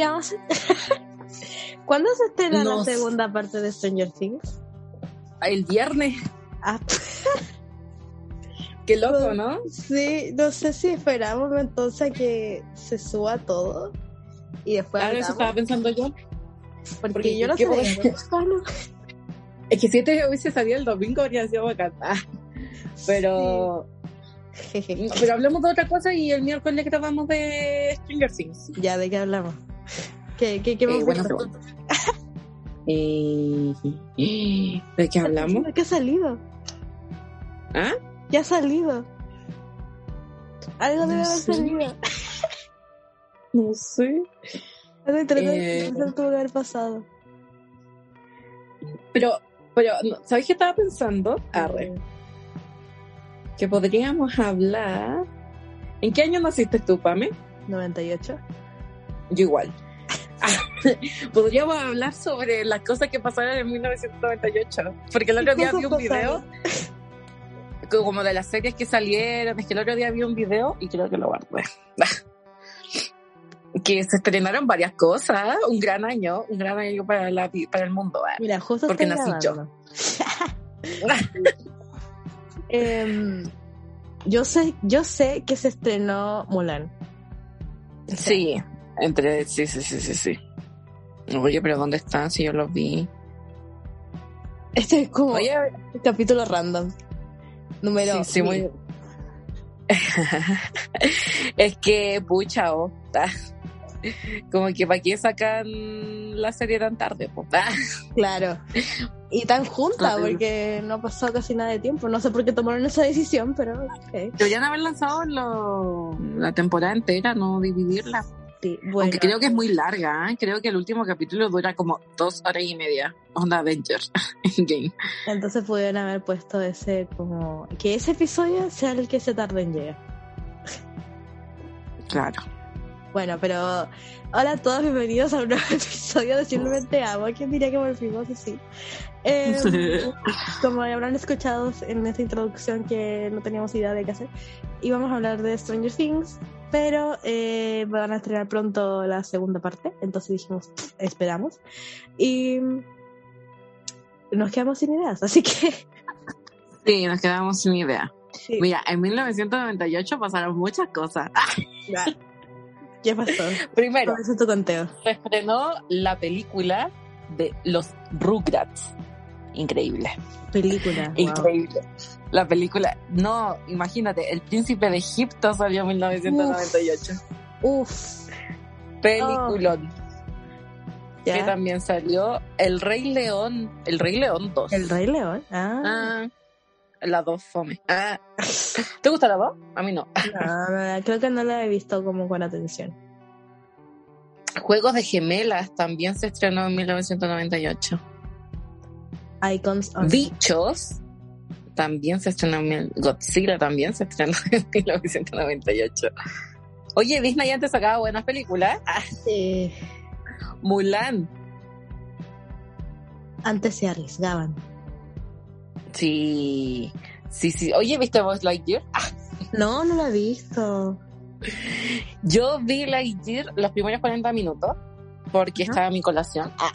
¿Qué vamos a ¿Cuándo se estrena la segunda parte de Stranger Things? El viernes. Ah, Qué loco, ¿no? sí, no sé si esperamos entonces a que se suba todo y después Claro, eso hablamos, estaba pensando yo. porque, porque yo no ¿qué sé Es que si este hubiese salido el domingo habría sido bacán. Ah, Pero, jeje. pero hablamos de otra cosa y el miércoles grabamos de Stranger Things. ya, ¿de qué hablamos? ¿Qué, qué, qué Eh, buena pregunta. Eh, ¿De qué hablamos? ¿Qué ha salido? ¿Ah? ¿Qué ha salido? Algo debe No haber salido. No sé. Algo interesante Eh. tuvo que haber pasado. Pero, pero, ¿sabes qué estaba pensando? Arre, que podríamos hablar. ¿En qué año naciste tú, Pame? 98. Yo igual. Podríamos hablar sobre las cosas que pasaron en 1998. Porque el otro día vi un video como de las series que salieron. Es que el otro día vi un video y creo que lo guardé. que se estrenaron varias cosas. Un gran año, un gran año para, la, para el mundo. ¿eh? Mira, justo Porque nací yo. Em, yo sé, yo sé que se estrenó Mulan. Sí, entre, sí, sí, sí, sí, sí. Oye, pero ¿dónde están? Si yo los vi. Este es como Oye, capítulo random. Número. sí, sí, muy... es que, pucha, oh, como que para qué sacan la serie tan tarde, po? Claro. Y tan junta, porque no ha pasado casi nada de tiempo. No sé por qué tomaron esa decisión, pero ok. Deberían haber lanzado lo- la temporada entera, no dividirla. Sí, bueno. Aunque creo que es muy larga, ¿eh? creo que el último capítulo dura como dos horas y media. Onda Avengers Endgame. Entonces pudieron haber puesto ese como... Que ese episodio sea el que se tarde en llegar. Claro. Bueno, pero hola a todos, bienvenidos a un nuevo episodio de Simplemente Amo. ¿Quién diría que volvimos así? Eh, como habrán escuchado en esta introducción que no teníamos idea de qué hacer, íbamos a hablar de Stranger Things, pero eh, van a estrenar pronto la segunda parte, entonces dijimos, "Pff, esperamos. Y nos quedamos sin ideas, así que... Sí, nos quedamos sin idea. sí, Mira, en 1998 pasaron muchas cosas. Ya. ¿Qué pasó? Primero, se estrenó la película de los Rugrats. Increíble, Película. wow. increíble. La película, no, imagínate, El Príncipe de Egipto salió en 1998. Uf. Peliculón. ¿ya? Que también salió El Rey León, El Rey León 2. El Rey León. Ah. Ah, la 2 fome. Ah. ¿Te gusta la 2? A mí no. No, no, creo que no la he visto como con atención. Juegos de Gemelas también se estrenó en 1998. Icons on Bichos también se estrenó en Godzilla también se estrenó en 1998. Oye, Disney antes sacaba buenas películas. Ah, Eh, Mulan. antes se arriesgaban. Sí. Sí, sí. Oye, ¿viste Buzz Lightyear? Ah, No, no la he visto. yo vi Lightyear los primeros 40 minutos porque estaba en mi colación. Ah.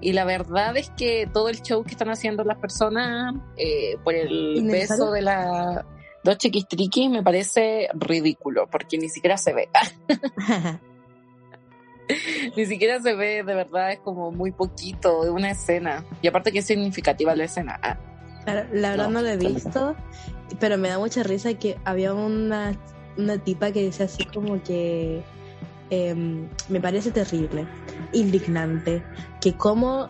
Y la verdad es que todo el show que están haciendo las personas eh, por el beso de la dos chiquistriquis me parece ridículo porque ni siquiera se ve. Ni siquiera se ve, de verdad, es como muy poquito de una escena. Y aparte que es significativa la escena. Ah, Claro, la verdad no, No, la he visto, pero me da mucha risa que había una, una tipa que decía así como que em, me parece terrible, indignante, que cómo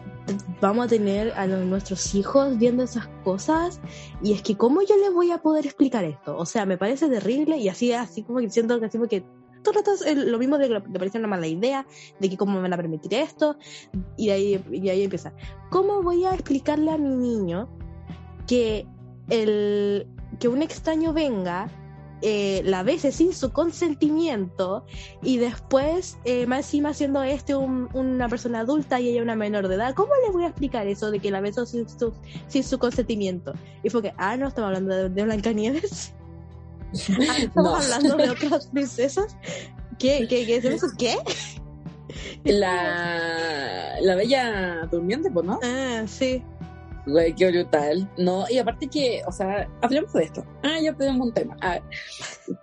vamos a tener a nuestros hijos viendo esas cosas y es que cómo yo les voy a poder explicar esto. O sea me parece terrible y así así como que siento que así como que todo es lo mismo de que me parece una mala idea de que cómo me van a permitir esto y ahí y ahí empieza. Cómo voy a explicarle a mi niño que el que un extraño venga eh, la bese sin su consentimiento y después, eh, más encima siendo este una persona adulta y ella una menor de edad, ¿cómo le voy a explicar eso de que la besó sin su, sin su consentimiento? Y fue que, ah, no, estamos hablando de, de Blancanieves. Ah, estamos hablando de otras princesas. ¿Qué? ¿Qué? ¿Qué eso? ¿Qué? La, la bella durmiente, pues, ¿no? Ah, sí. Güey, qué brutal. No, y aparte que, o sea, hablemos de esto. Ah, ya tenemos un tema. Ah,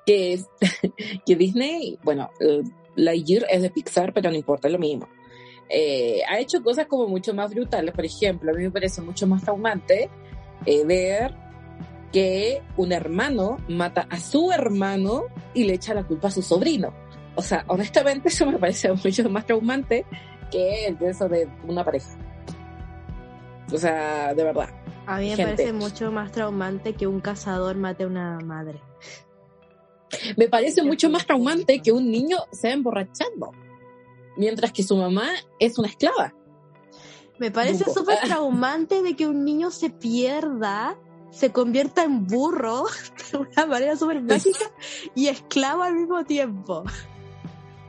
que, que Disney, bueno, eh, Lightyear es de Pixar, pero no importa, es lo mismo. Eh, ha hecho cosas como mucho más brutales. Por ejemplo, a mí me parece mucho más traumante eh, ver que un hermano mata a su hermano y le echa la culpa a su sobrino. O sea, honestamente eso me parece mucho más traumante que el de eso de una pareja. O sea, de verdad. A mí me parece mucho más traumante que un cazador mate a una madre. Me parece mucho más traumante que un niño sea emborrachando, mientras que su mamá es una esclava. Me parece súper traumante de que un niño se pierda, se convierta en burro de una manera súper mágica y esclavo al mismo tiempo.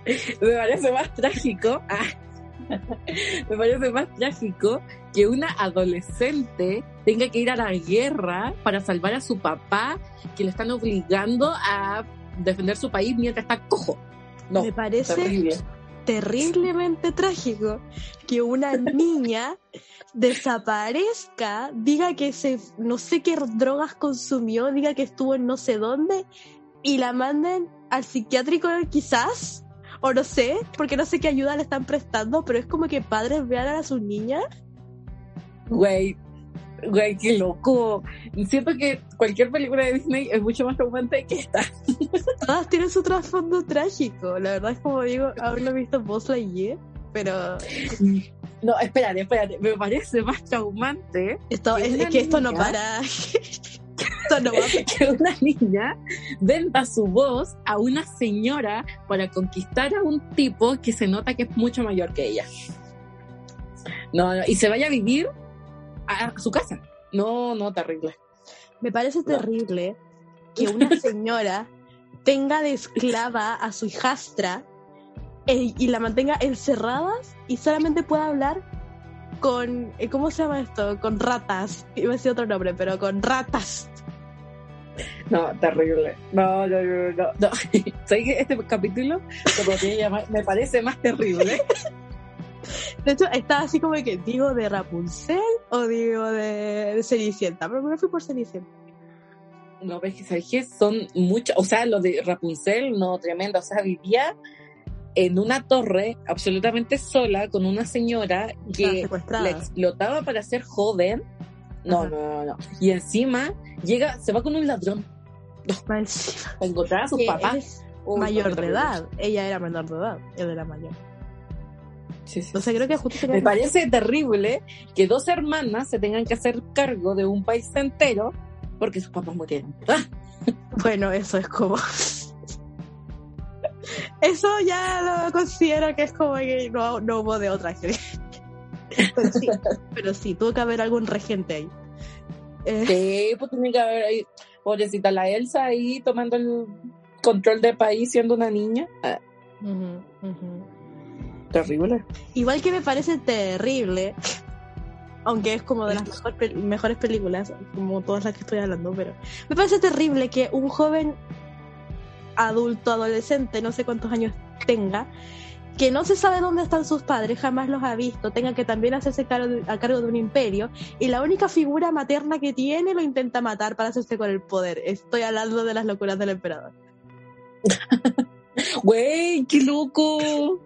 Me parece más trágico. Ah, me parece más trágico que una adolescente tenga que ir a la guerra para salvar a su papá, que le están obligando a defender su país mientras está cojo. No, me parece terriblemente trágico que una niña desaparezca, diga que se no sé qué drogas consumió, diga que estuvo en no sé dónde y la manden al psiquiátrico quizás o no sé, porque no sé qué ayuda le están prestando, pero es como que padres vean a sus niñas. Güey, güey, qué loco. Siento que cualquier película de Disney es mucho más traumante que esta. Todas tienen su trasfondo trágico. La verdad es como digo, aún no he visto Buzz Lightyear, pero... No, espérate, espérate. Me parece más traumante. Esto, es, que esto no para. que una niña venda su voz a una señora para conquistar a un tipo que se nota que es mucho mayor que ella. No, y se vaya a vivir a su casa. No, no, terrible. Me parece terrible que una señora tenga de esclava a su hijastra eh, y la mantenga encerrada y solamente pueda hablar con, eh, ¿cómo se llama esto? Con ratas. Iba a decir otro nombre, pero con ratas. No, terrible. No, no, no, no. no. ¿Sabes que este capítulo me parece más terrible? De hecho, está así como que digo de Rapunzel o digo de, Cenicienta, pero me fui por Cenicienta. No, ves que sabes que son muchos, o sea, lo de Rapunzel, no, tremendo, o sea, vivía en una torre absolutamente sola con una señora que la explotaba para ser joven no, no, no, no. Y encima llega, se va con un ladrón. Encima. encontrar a sus papás. mayor de edad. Ella era menor de edad. Él era mayor. Sí, creo que justo Me parece terrible que dos hermanas se tengan que hacer cargo de un país entero porque sus papás murieron. Bueno, eso es como. Eso ya lo considero que es como que no, no hubo de otra. Pero sí, pero sí, tuvo que haber algún regente ahí. Eh, sí, pues tiene que haber ahí, pobrecita la Elsa ahí tomando el control del país siendo una niña. Ah. Terrible. Igual que me parece terrible, aunque es como de las mejores películas, como todas las que estoy hablando, pero me parece terrible que un joven adulto, adolescente, no sé cuántos años tenga, que no se sabe dónde están sus padres, jamás los ha visto, tenga que también hacerse cargo a cargo de un imperio, y la única figura materna que tiene lo intenta matar para hacerse con el poder. Estoy hablando de las locuras del emperador. Güey, qué loco.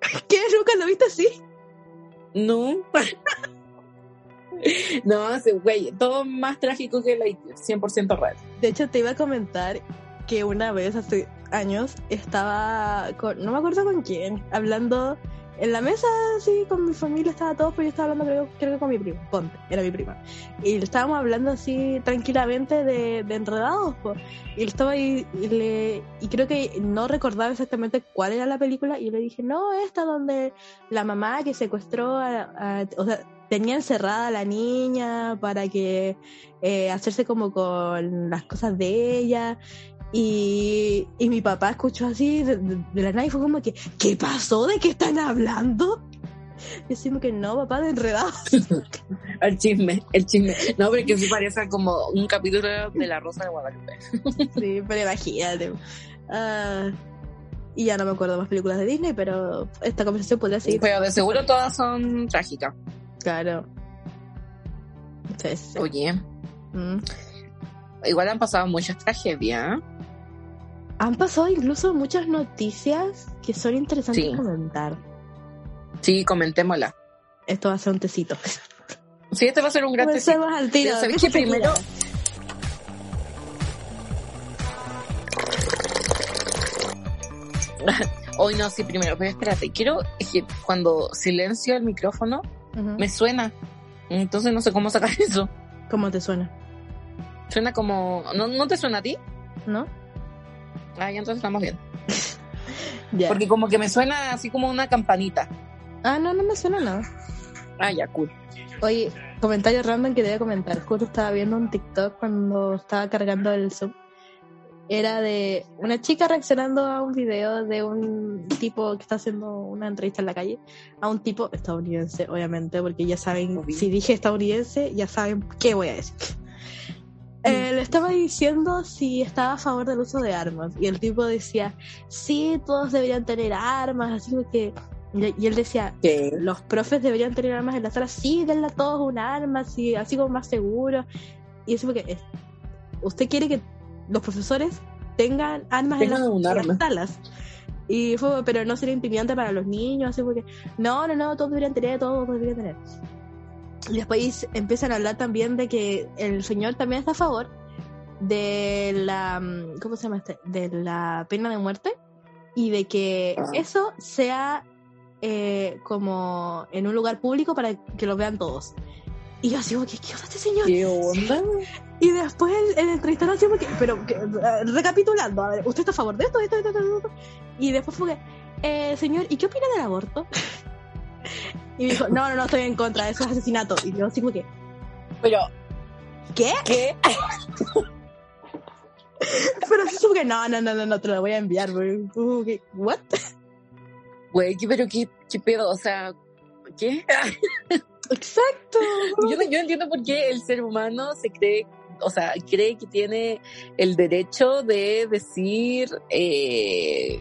¿Qué? ¿Nunca lo viste así? No. no, güey, todo más trágico que la 100% real. De hecho, te iba a comentar que una vez hace años estaba con, no me acuerdo con quién, hablando en la mesa, así, con mi familia, estaba todo, pero yo estaba hablando, creo, creo que con mi primo, Ponte, era mi prima. Y estábamos hablando así tranquilamente de, de enredados, pues. Y estaba ahí, y, le, y creo que no recordaba exactamente cuál era la película, y yo le dije, no, esta donde la mamá que secuestró a o sea, tenía encerrada a la niña para que eh, hacerse como con las cosas de ella y, y mi papá escuchó así de, de, de la nada y fue como que, ¿qué pasó? ¿De qué están hablando? Decimos que no, papá, de enredados. el chisme, el chisme. No, pero que sí parece como un capítulo de La Rosa de Guadalupe. sí, pero imagínate. Uh, y ya no me acuerdo más películas de Disney, pero esta conversación podría seguir. Pero de seguro todas son trágicas. Claro. Oye. Mm. Igual han pasado muchas tragedias. ¿eh? Han pasado incluso muchas noticias que son interesantes sí. comentar. Sí, comentémosla. Esto va a ser un tecito. Sí, este va a ser un gran tecito. al tiro. ¿Sabes que primero? Hoy no, sí, primero, pero espérate, quiero que cuando silencio el micrófono, uh -huh. me suena. Entonces no sé cómo sacar eso. ¿Cómo te suena? Suena como. ¿No, ¿no te suena a ti? No. Ah, ya entonces estamos bien. yeah. Porque como que me suena así como una campanita. Ah, no, no me suena nada. Ah, ya, cool. Oye, comentario random que debo comentar. Justo estaba viendo un TikTok cuando estaba cargando el Zoom. Era de una chica reaccionando a un video de un tipo que está haciendo una entrevista en la calle a un tipo estadounidense, obviamente, porque ya saben, Obvio. si dije estadounidense, ya saben qué voy a decir. Eh, le estaba diciendo si estaba a favor del uso de armas y el tipo decía, sí, todos deberían tener armas, así que... Y él decía, ¿Qué? los profes deberían tener armas en la sala, sí, denle a todos un arma, así, así como más seguro. Y eso porque usted quiere que los profesores tengan armas en, las, en arma. las salas. Y fue, pero no sería intimidante para los niños, así porque, no, no, no, todos deberían tener, todos deberían tener. Y después empiezan a hablar también de que el señor también está a favor de la, ¿cómo se llama este? De la pena de muerte y de que eso sea eh, como en un lugar público para que lo vean todos. Y yo así, que, ¿qué onda este señor? ¿Qué onda? Y después el, el entrevistador así como que, pero que, recapitulando, a ver, ¿usted está a favor de esto, esto, esto, esto, esto? Y después fue que, eh, señor, ¿y qué opina del aborto? Y me dijo, no, no, no, estoy en contra, eso es asesinato. Y yo así como que, Pero, ¿qué? ¿qué? Pero así como que, no, no, no, no, no, te lo voy a enviar, güey. Que, ¿what? Güey, ¿qué- pero qué, qué pedo, o sea, ¿qué? Exacto. Yo, yo entiendo por qué el ser humano se cree, o sea, cree que tiene el derecho de decir, eh,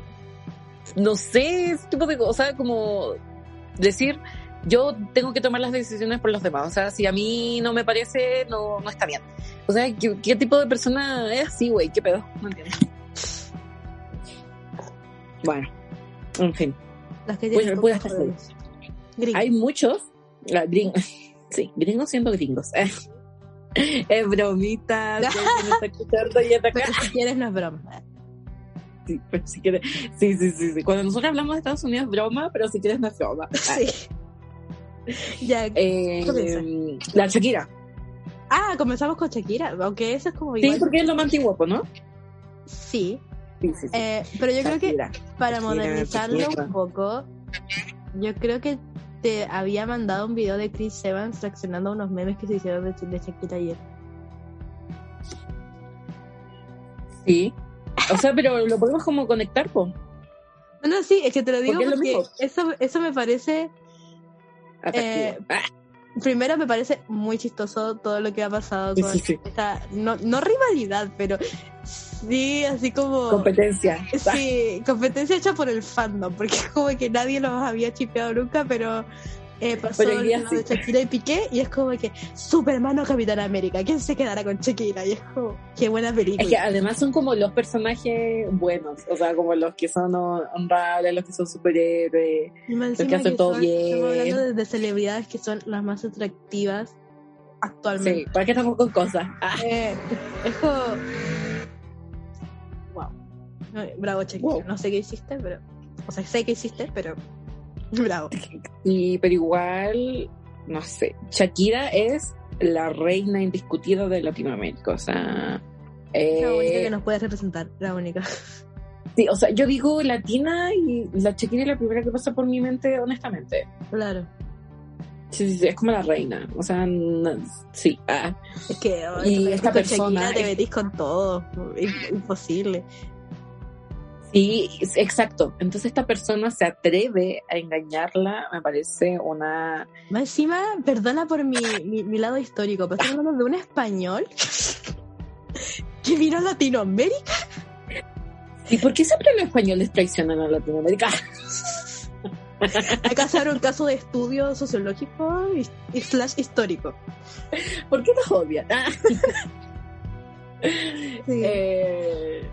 no sé, ese tipo de cosas, o sea, como decir, yo tengo que tomar las decisiones por los demás, o sea, si a mí no me parece, no, no está bien. O sea, ¿qué, qué tipo de persona es así, güey? ¿Qué pedo? No entiendo. Bueno, en fin. Las que Bueno, tienen voy a pocos estar poderes. Gringo. Hay muchos gringos, sí, gringos siendo gringos. Es bromita, si quieres no es broma. Sí, pero si quieres, sí, sí, sí, sí. Cuando nosotros hablamos de Estados Unidos es broma, pero si quieres no es broma. Sí. ya. eh, la Shakira. Ah, comenzamos con Shakira, aunque eso es como Sí, igual. porque es lo más antiguo, ¿no? Sí, Sí, sí, sí. eh, pero yo creo que para Shakira, modernizarlo Shakira. un poco, yo creo que te había mandado un video de Chris Evans reaccionando a unos memes que se hicieron de, de Shakira ayer. Sí. O sea, pero lo podemos como conectar, po. No, no, sí, es que te lo digo Porque es lo porque mismo. eso, eso me parece. Eh, Ah, primero me parece muy chistoso todo lo que ha pasado con Sí, sí. esta, no, no rivalidad, pero sí, así como... competencia. Sí, competencia hecha por el fandom, porque es como que nadie los había chipeado nunca, pero eh, pasó hoy día sí. de Shakira y Piqué, y es como que Superman o Capitán América, ¿quién se quedará con Shakira? Y es como, qué buena película. Es que además son como los personajes buenos, o sea, como los que son honrables, los que son superhéroes. Más que hacen todo son- bien. Estamos hablando de, de celebridades que son las más atractivas actualmente. Sí, ¿para qué estamos con cosas? Ah, Eh, es como... Wow. Bravo, Shakira. Wow. No sé qué hiciste, pero... O sea, sé que hiciste, pero... Bravo. Y, pero igual, no sé, Shakira es la reina indiscutida de Latinoamérica, o sea... la única que nos puede representar, la única. Sí, o sea, yo digo latina y la Shakira es la primera que pasa por mi mente, honestamente. Claro. Sí, sí, sí, es como la reina. O sea, sí. Ah. Es que y esta persona. te metís con todo. Imposible. Sí, exacto. Entonces esta persona se atreve a engañarla, me parece una... Más encima, perdona por mi, mi, lado histórico, pero estamos hablando de un español que vino a Latinoamérica. ¿Y por qué siempre los españoles traicionan a Latinoamérica? Que hacer un caso de estudio sociológico y, slash histórico. ¿Por qué nos odian? sí. eh,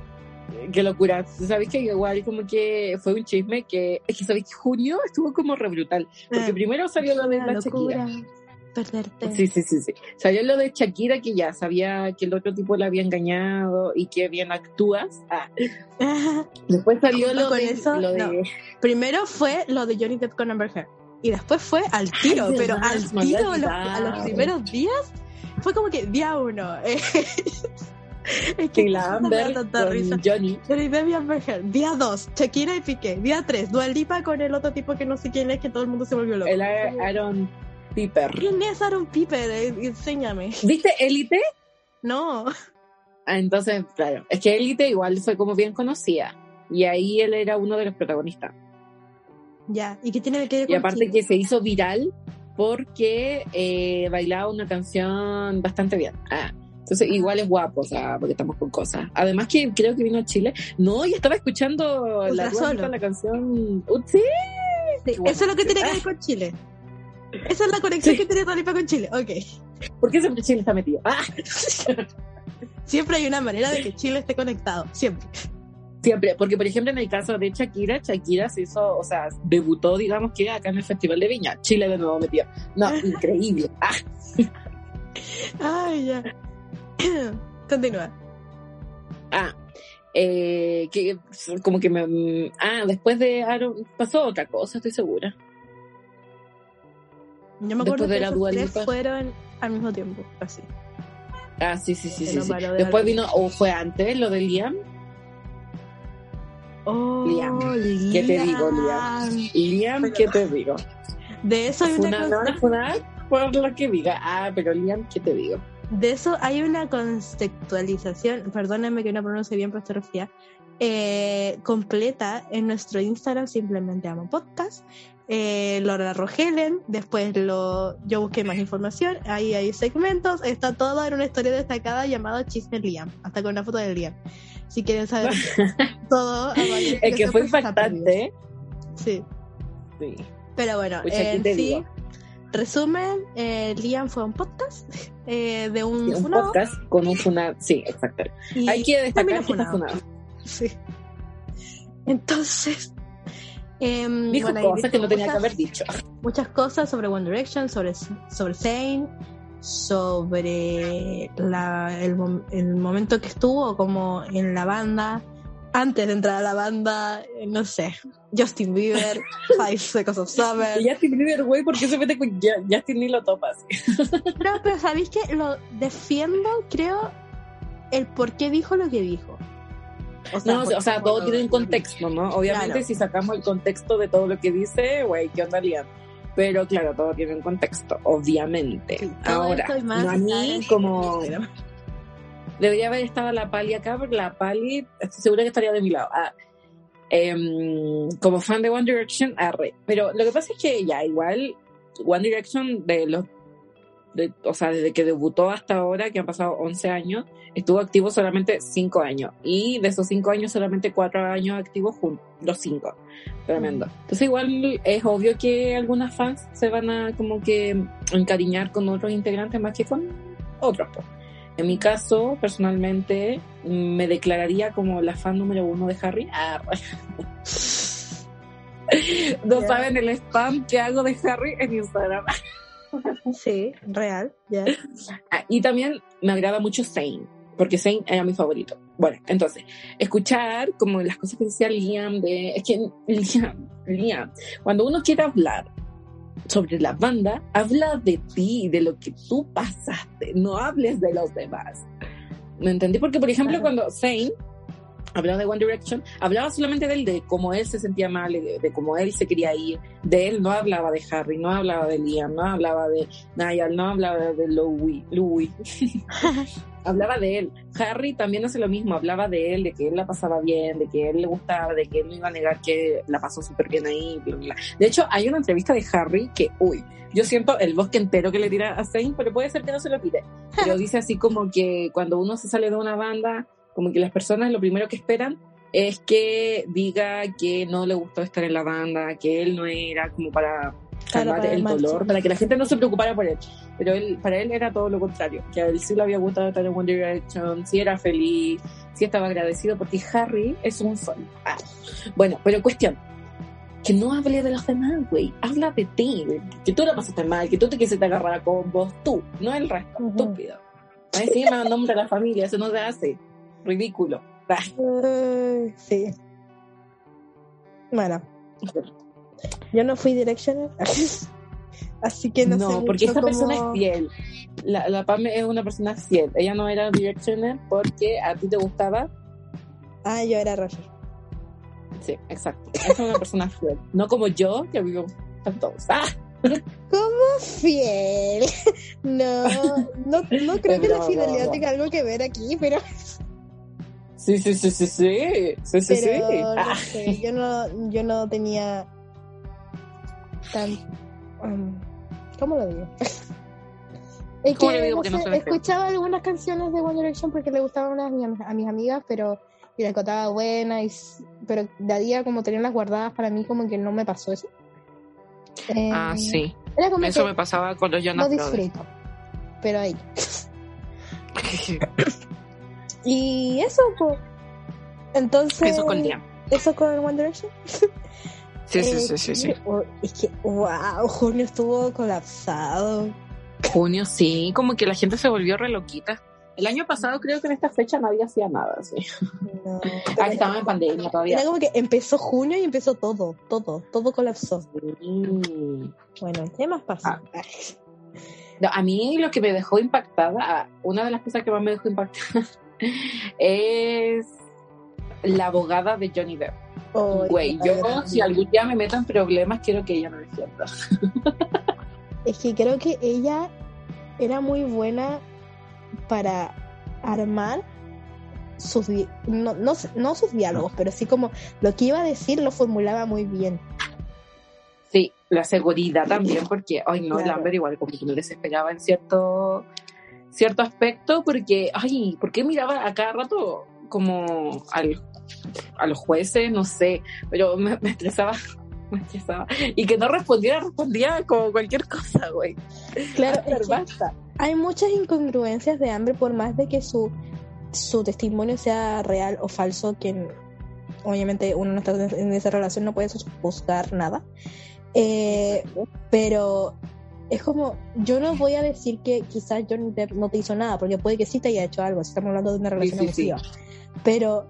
qué locura. Sabéis que igual como que fue un chisme que es que sabéis que junio estuvo como re brutal. Porque ah, primero salió lo de la Shakira. Perderte. Sí, sí, sí, sí. Salió lo de Shakira que ya sabía que el otro tipo la había engañado y que bien actúas. Ah. Después salió lo de, eso? lo de... Primero fue lo de Johnny Depp con Amber Heard. Y después fue al tiro, pero al tiro, a los primeros días, fue como que día uno. Es que la Amber con Johnny. Johnny Depp y Amber Heard. Día 2, Shakira y Piqué. Día 3, Dua Lipa con el otro tipo que no sé quién es, que todo el mundo se volvió loco. El Aaron Piper. ¿Quién es Aaron Piper? Eh, enséñame. ¿Viste Élite? No. Ah, entonces, claro. Es que Élite igual fue como bien conocida. Y ahí él era uno de los protagonistas. Ya, ¿y qué tiene que ver Y aparte que se hizo viral porque eh, bailaba una canción bastante bien. Ah. Entonces, igual es guapo, o sea, porque estamos con cosas. Además que creo que vino a Chile. No, y estaba escuchando la, la canción... Uh, sí, eso es lo que tiene que ver con Chile. Esa es la conexión que tiene Talipa con Chile. Ok. ¿Por qué siempre Chile está metido? Ah. siempre hay una manera de que Chile esté conectado. Siempre. Siempre, porque por ejemplo en el caso de Shakira, Shakira se hizo, o sea, debutó, digamos que acá en el Festival de Viña, Chile de nuevo metido. No, increíble. Ah. Ay, ya. Continúa. Ah, eh, que como que me. Ah, después de Aaron pasó otra cosa, estoy segura. Yo me acuerdo que los tres fueron al mismo tiempo, así. Ah, sí, sí, sí, sí, Después vino, o fue antes, lo de Liam. Oh, Liam. ¿Qué te digo, Liam? Liam, ¿qué te digo? De eso hay una, una por lo que diga. Ah, pero Liam, ¿qué te digo? De eso hay una contextualización, perdónenme que no pronuncie bien, pero eh, completa en nuestro Instagram, simplemente amo podcast. Eh, Laura Rogelen, después lo, yo busqué más información, ahí hay segmentos, está todo en una historia destacada llamada Chisme Liam, hasta con una foto de Liam. Si quieren saber todo, es que fue impactante. Sí. Sí. Pero bueno, en sí, Resumen, eh, Liam fue un podcast eh, de un, un podcast con un funado. Sí, exacto. Hay que destacar que está funado. Sí. Entonces, eh, dijo cosas que no tenía que haber dicho. Muchas cosas sobre One Direction, sobre, sobre Zayn, sobre la, el, el momento que estuvo como en la banda antes de entrar a la banda, eh, no sé, Justin Bieber, Five Seconds of Summer. Y Justin Bieber, güey, ¿por qué se mete con Justin ni lo topas? no, pero ¿sabéis que lo defiendo, creo, el por qué dijo lo que dijo? O sea, no, o sea todo tiene un contexto, ¿no? Obviamente, si sacamos el contexto de todo lo que dice, güey, ¿qué onda, Liam? Pero claro, todo tiene un contexto, obviamente. Ahora, no a mí como debería haber estado la Pali acá, porque la Pali estoy segura que estaría de mi lado. Ah, em, como fan de One Direction, arre. Pero lo que pasa es que ya, igual, One Direction, de los, o sea, desde que debutó hasta ahora, que han pasado 11 años, estuvo activo solamente 5 años. Y de esos 5 años, solamente 4 años activos juntos, los 5. Tremendo. Mm. Entonces, igual es obvio que algunas fans se van a como que encariñar con otros integrantes más que con otros. Pues. En mi caso, personalmente, me declararía como la fan número uno de Harry. Ah, no saben el spam que hago de Harry en Instagram. sí, real, ya. Ah, y también me agrada mucho Zane, porque Zane era mi favorito. Bueno, entonces, escuchar como las cosas que decía Liam de... Es que Liam, Liam, cuando uno quiere hablar sobre la banda, habla de ti, de lo que tú pasaste, no hables de los demás. ¿Me entendí? Porque, por ejemplo, cuando Zane hablaba de One Direction, hablaba solamente de él, de cómo él se sentía mal, de, cómo él se quería ir, de él, no hablaba de Harry, no hablaba de Liam, no hablaba de Niall, no hablaba de Louis, Louis. hablaba de él. Harry también hace lo mismo, hablaba de él, de que él la pasaba bien, de que él le gustaba, de que él no iba a negar que la pasó súper bien ahí, De hecho, hay una entrevista de Harry que, uy, yo siento el bosque entero que le tira a Zane, pero puede ser que no se lo pide. Pero dice así como que cuando uno se sale de una banda, como que las personas lo primero que esperan es que diga que no le gustó estar en la banda, que él no era como para calmar el dolor, para que la gente no se preocupara por él. Pero él, para él era todo lo contrario, que a él sí le había gustado estar en One Direction, sí era feliz, sí estaba agradecido, porque Harry es un sol. Ah. Bueno, pero cuestión, que no hable de los demás, güey, habla de ti, que tú la pasaste mal, que tú te quisiste agarrar con vos, tú, no el resto, estúpido. Encima nombre de la familia, eso no se hace, ridículo. sí. Bueno, yo no fui Directioner, así que no, no porque esta persona es fiel. La, la Pam es una persona fiel. Ella no era Directioner porque a ti te gustaba. Ah, yo era Roger. Sí, exacto. Es una persona fiel. No como yo, que vivo todos. ¡Ah! ¿Cómo fiel? No, no, no creo que la fidelidad tenga algo que ver aquí, pero. Sí, sí, sí, sí, sí. Sí, sí, sí. No sé, yo no, yo no tenía tan... Um, ¿Cómo lo digo? Es que, escuchaba algunas canciones de One Direction porque le gustaban a, mis, amigas, pero y las contaba buena, y, pero de a día como tenían las guardadas para mí como que no me pasó eso. ah, em, sí. eso me pasaba cuando yo no disfruto, pero ahí. y eso, pues. Entonces. Eso con día. Eso con One Direction. Sí, sí, sí, sí, sí. Es que, wow, junio estuvo colapsado. Junio, sí, como que la gente se volvió re loquita. El año pasado creo que en esta fecha nadie hacía nada, sí. No, ah, estaba en pandemia todavía. Era como que empezó junio y empezó todo, todo, todo colapsó. Bueno, ¿qué más pasa? Ah. a mí lo que me dejó impactada, una de las cosas que más me dejó impactada es la abogada de Johnny Depp. Güey, yo si algún día me meto en problemas, quiero que ella me defienda. es que creo que ella era muy buena para armar sus no, no, sus diálogos, pero sí como lo que iba a decir lo formulaba muy bien. Sí, la seguridad también, porque, ay no, Lambert igual como que no les esperaba en cierto, cierto aspecto, porque, ay, ¿por qué miraba a cada rato como al a los jueces, no sé, pero me, estresaba, me estresaba. Y que no respondiera, respondía como cualquier cosa, güey. Claro, basta. Hay muchas incongruencias de hambre, por más de que su, su testimonio sea real o falso, que obviamente uno no está en esa relación, no puede juzgar nada. Eh, pero es como, yo no voy a decir que quizás Johnny Depp no te hizo nada, porque puede que sí te haya hecho algo, si estamos hablando de una relación abusiva. Pero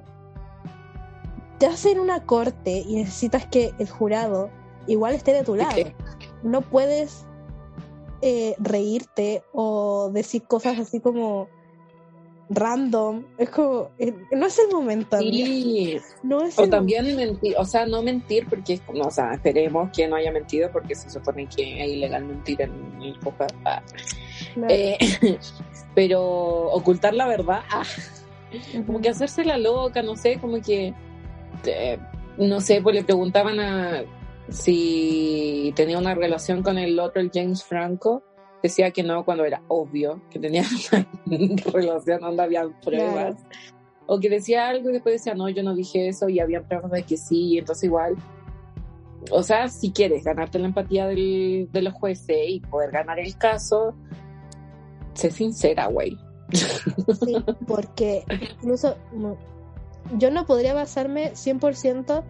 te hacen una corte y necesitas que el jurado igual esté de tu lado. No puedes eh, reírte o decir cosas así como random. Es como, eh, no es el momento. Sí. No es o también mentir, o sea, no mentir porque es como, o sea, esperemos que no haya mentido porque se supone que es ilegal mentir en el ah. eh, pero ocultar la verdad, ah. como que hacerse la loca, no sé, como que este, no sé, pues le preguntaban a si tenía una relación con el otro, el James Franco, decía que no cuando era obvio que tenía una relación donde había pruebas. O que decía algo y después decía, no, yo no dije eso y había pruebas de que sí, entonces igual. O sea, si quieres ganarte la empatía del, de los jueces y poder ganar el caso, sé sincera, güey. Sí, porque incluso yo no podría basarme 100%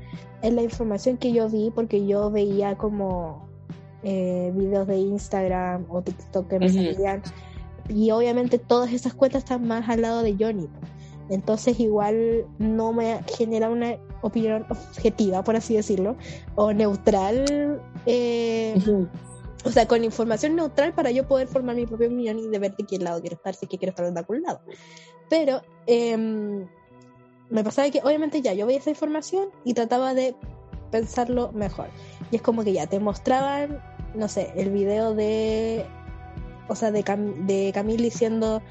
en la información que yo vi porque yo veía como eh, videos de Instagram o TikTok que me salían. Y obviamente todas esas cuentas están más al lado de Johnny. Entonces igual no me genera una opinión objetiva, por así decirlo, o neutral, eh, o sea, con información neutral para yo poder formar mi propia opinión y de ver de qué lado quiero estar, si que quiero estar de algún lado. Pero em, me pasaba que obviamente ya yo veía esa información y trataba de pensarlo mejor. Y es como que ya te mostraban, no sé, el video de, o sea, de, de Camille diciendo,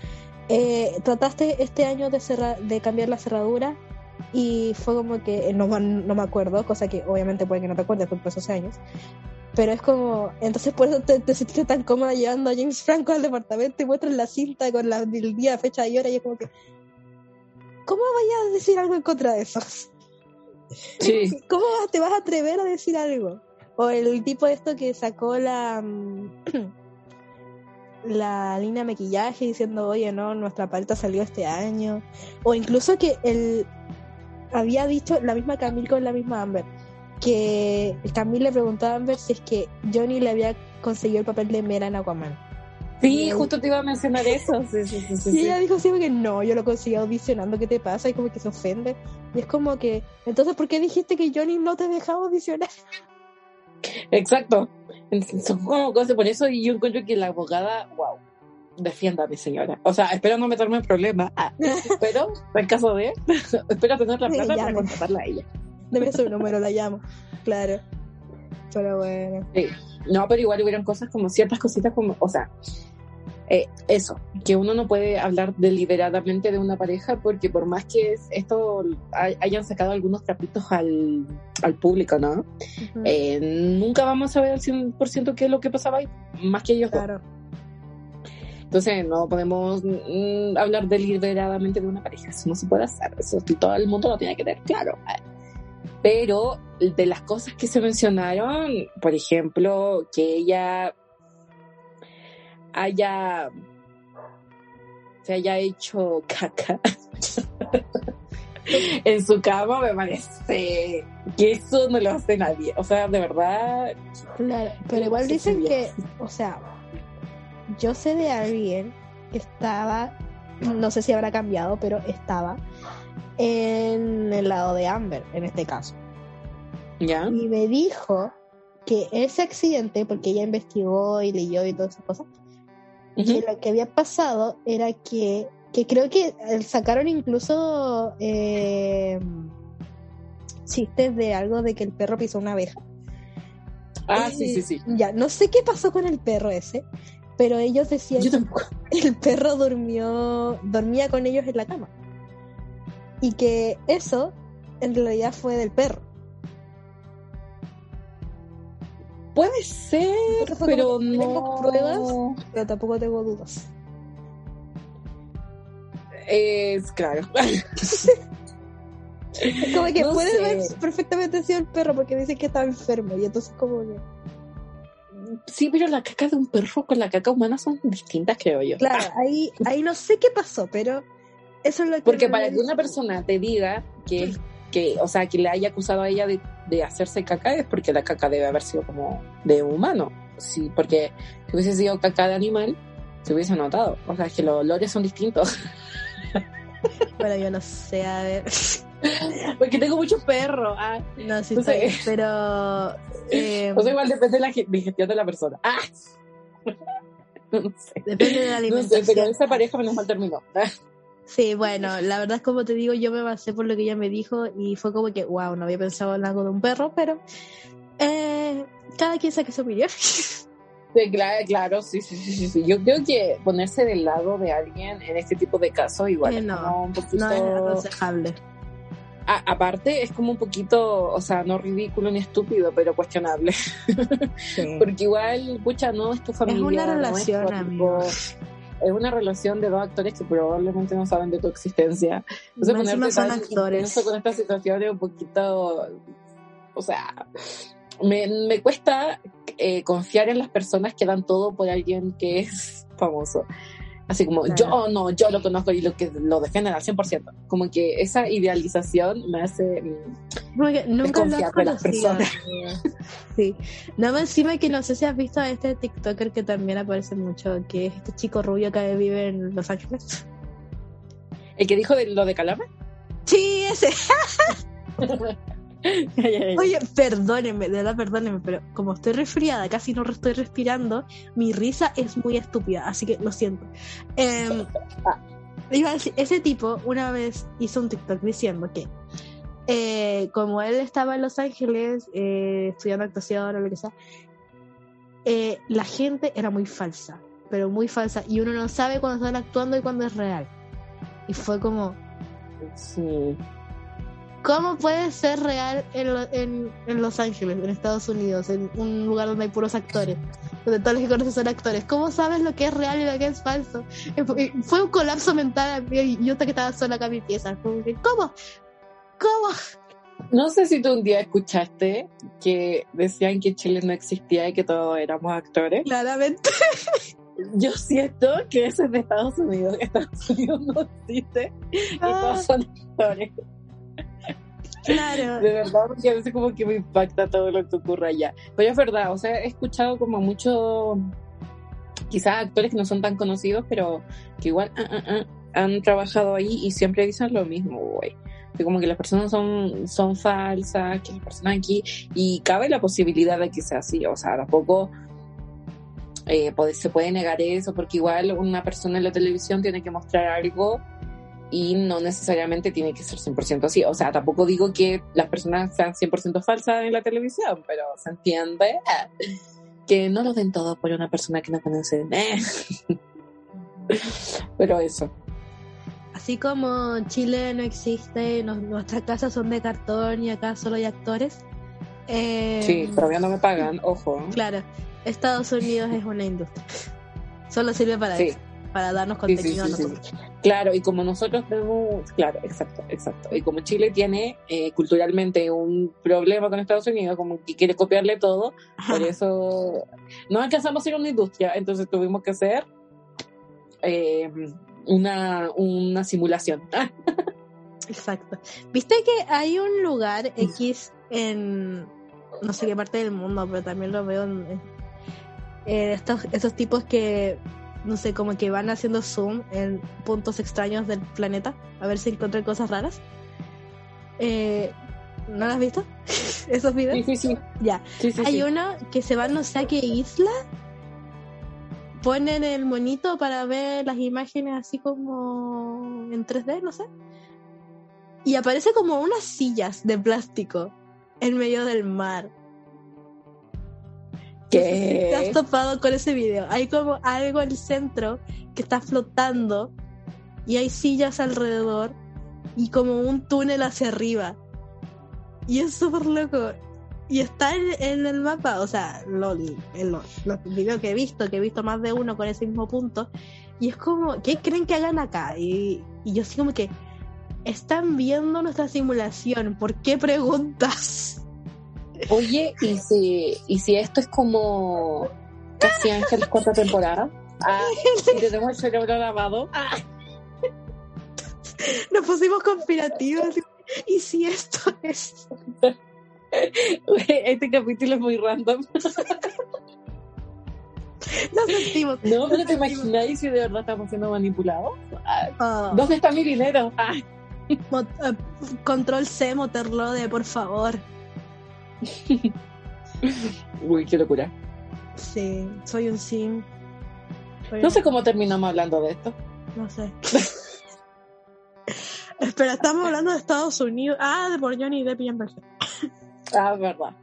eh, trataste este año de, de cambiar la cerradura y fue como que no, no me acuerdo, cosa que obviamente puede que no te acuerdes porque esos años. Pero es como, entonces por eso te, sentiste tan cómoda llevando a James Franco al departamento y muestras la cinta con la, el día, fecha y hora y es como que, ¿cómo vayas a decir algo en contra de eso? ¿Cómo te vas a atrever a decir algo? O el tipo esto que sacó la mm, la línea de maquillaje diciendo, oye, no, nuestra paleta salió este año. O incluso que él había dicho la misma Camille con la misma Amber, que Camille le preguntó a Amber si es que Johnny le había conseguido el papel de Mera en Aquaman. Sí, justo te iba a mencionar eso. Sí, sí, sí, sí, y ella dijo siempre que no, yo lo conseguí audicionando, ¿qué te pasa? Y como que se ofende. Y es como que, entonces, ¿por qué dijiste que Johnny no te dejaba audicionar? Exacto. Son como cosas por eso y yo encuentro que la abogada, wow, defienda a mi señora. O sea, espero no meterme en problemas, ah, pero en caso de, espero tener la plata para contratarla a ella. Debe un número, la llamo, claro. Pero bueno. Sí. No, pero igual hubieron cosas como ciertas cositas como, o sea, eh, eso, que uno no puede hablar deliberadamente de una pareja porque por más que esto hayan sacado algunos trapitos al, al público, ¿no? Eh, nunca vamos a ver al 100% qué es lo que pasaba ahí, más que ellos. Claro. Entonces no podemos mm, hablar deliberadamente de una pareja, eso no se puede hacer, eso todo el mundo lo tiene que tener claro. Pero de las cosas que se mencionaron, por ejemplo, que ella haya se haya hecho caca en su cama me parece que eso no lo hace nadie. O sea, de verdad. Claro, pero igual dicen que, o sea, yo sé de alguien que estaba, no sé si habrá cambiado, pero estaba en el lado de Amber, en este caso. ¿Ya? Y me dijo que ese accidente, porque ella investigó y leyó y todas esas cosas, que lo que había pasado era que, que creo que eh, sacaron incluso eh, chistes de algo de que el perro pisó una abeja. Ah, sí, sí, sí. Ya, no sé qué pasó con el perro ese, pero ellos decían que el perro durmió, dormía con ellos en la cama. Y que eso en realidad fue del perro. Puede ser, pero no. Tengo pruebas, pero tampoco tengo dudas. Es claro. como que puede haber perfectamente sido el perro porque dice que estaba enfermo y entonces como que... Sí, pero la caca de un perro con la caca humana son distintas, creo yo. Claro, ahí, ahí no sé qué pasó, pero eso es lo que... Porque para que una persona te diga que que, o sea, que le haya acusado a ella de, de, hacerse caca es porque la caca debe haber sido como de humano. Sí, porque si hubiese sido caca de animal, se hubiese notado. O sea, es que los olores son distintos. Bueno, yo no sé, a ver. Porque tengo muchos perros. Ah. No, sí, sé, pero. Eh, o sea, igual depende de la digestión de la persona. Ah. No sé. Depende de la alimentación. No sé, pero esa pareja menos mal terminó. Sí, bueno, la verdad es como te digo, yo me basé por lo que ella me dijo y fue como que, wow, no había pensado en algo de un perro, pero eh, cada quien saque su opinión. Sí, claro, claro, sí, sí, sí, sí. Yo creo que ponerse del lado de alguien en este tipo de casos igual es no, un poquito... no es aconsejable. aparte es como un poquito, o sea, no ridículo ni estúpido, pero cuestionable. Porque igual, pucha, no es tu familia. Es una relación, amigo es una relación de dos actores que probablemente no saben de tu existencia. Entonces, no son actores. Con esta situación es un poquito, o sea, me, me cuesta eh, confiar en las personas que dan todo por alguien que es famoso. Así como, yo no, yo lo conozco y lo que lo defienden al 100%. Como que esa idealización me hace mm, nunca desconfiar de las personas. Sí. Nada más encima que no sé si has visto a este TikToker que también aparece mucho, que es este chico rubio que vive en Los Ángeles. ¿El que dijo de lo de Calama? Sí, ese. Oye, perdónenme, de verdad perdónenme, pero como estoy resfriada, casi no estoy respirando, mi risa es muy estúpida, así que lo siento. Eh, iba a decir, ese tipo una vez hizo un TikTok diciendo que eh, como él estaba en Los Ángeles eh, estudiando actuación o lo que sea, eh, la gente era muy falsa, pero muy falsa, y uno no sabe cuándo están actuando y cuándo es real. Y fue como... Sí. ¿Cómo puede ser real en, lo- en, en Los Ángeles, en Estados Unidos, en un lugar donde hay puros actores, donde todos los que conoces son actores? ¿Cómo sabes lo que es real y lo que es falso? Fue- un colapso mental y yo hasta que estaba sola acá en mi pieza. ¿Cómo? ¿Cómo? No sé si tú un día escuchaste que decían que Chile no existía y que todos éramos actores. Claramente. Yo siento que eso es de Estados Unidos. Estados Unidos no existe y todos son actores. Claro. De verdad, porque a veces como que me impacta todo lo que ocurre allá. Pero es verdad, o sea, he escuchado como muchos, quizás actores que no son tan conocidos, pero que igual ah, ah, ah, han trabajado ahí y siempre dicen lo mismo, güey. Que como que las personas son, son falsas, que las personas aquí, y cabe la posibilidad de que sea así, o sea, tampoco eh, se puede negar eso, porque igual una persona en la televisión tiene que mostrar algo y no necesariamente tiene que ser 100% así. O sea, tampoco digo que las personas sean 100% falsas en la televisión, pero se entiende que no lo den todo por una persona que no conocen. Pero eso. Así como Chile no existe, no- nuestras casas son de cartón y acá solo hay actores. eh, Sí, todavía no me pagan, ojo. Claro, Estados Unidos es una industria. Solo sirve para Sí. eso, para darnos Sí, sí, contenido sí, a nosotros. Claro, y como nosotros tenemos, claro, exacto, exacto. Y como Chile tiene eh, culturalmente un problema con Estados Unidos, como que quiere copiarle todo, por eso no alcanzamos a ser una industria, entonces tuvimos que hacer eh, una, una simulación. Exacto. ¿Viste que hay un lugar X en no sé qué parte del mundo, pero también lo veo en, en- eh, estos, esos tipos que, no sé, como que van haciendo zoom en puntos extraños del planeta a ver si encuentran cosas raras? Eh, ¿No lo has visto? ¿Esos videos? Sí, sí, sí. Ya. sí, sí, Hay sí. uno que se va no sé a qué isla, ponen el monito para ver las imágenes así como en 3D, no sé. Y aparece como unas sillas de plástico en medio del mar. Si ¿Te has ¿Qué? topado con ese video? Hay como algo en el centro que está flotando y hay sillas alrededor y como un túnel hacia arriba. Y es súper loco. Y está en, el mapa, o sea, lo- en los videos que he visto, que he visto más de uno con ese mismo punto. Y es como, ¿qué creen que hagan acá? Y, y yo así como que, están viendo nuestra simulación, ¿por qué preguntas? Oye, ¿y si, ¿y si esto es como Casi Ángeles cuarta temporada? Ah, y tenemos el cerebro lavado. Ah, Nos pusimos conspirativos. ¿Y si esto es? este capítulo es muy random. Nos sentimos. No, pero te imagináis si de verdad estamos siendo manipulados. Ah, Oh, ¿Dónde está mi dinero? Ah, eh, control C, Motorlode, por favor. Uy, qué locura. Sí, soy un sim. Soy No un- sé cómo terminamos hablando de esto. No sé. Espera, estamos hablando de Estados Unidos. Ah, de por Johnny Depp y Amber Ah, verdad.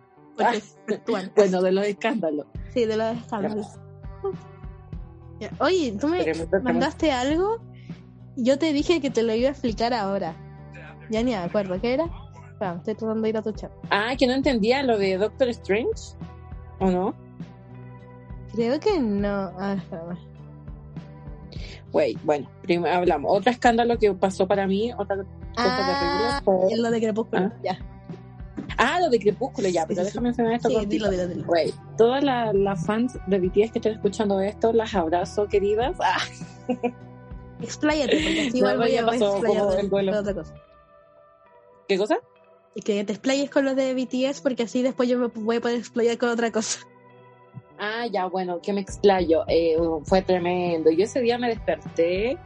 actúan. Bueno, de los escándalos. Sí, de los escándalos. Ya. Oye, tú me mandaste algo yo te dije que te lo iba a explicar ahora. Ya ni me acuerdo, ¿qué era? Espera, estoy tratando de ir a tu chat. Ah, que no entendía lo de Doctor Strange. ¿O no? Creo que no. Ah, espérame. Bueno, primero hablamos. Otro escándalo que pasó para mí, otra cosa Ah, terrible fue... es lo de Crepúsculo. Ah. Ya. Ah, lo de Crepúsculo, ya, Sí, pero sí, déjame mencionar esto Sí, dilo, dilo, dilo. Todas la- las fans de BTS que estén escuchando esto, las abrazo, queridas. Ah, Expláyate, porque así No, igual voy a pasó como el duelo. otra cosa. ¿Qué cosa? Y que te explayes con los de BTS porque así después yo me voy a poder explayar con otra cosa. Ah, ya, bueno, que me explayo. Eh, fue tremendo. Yo ese día me desperté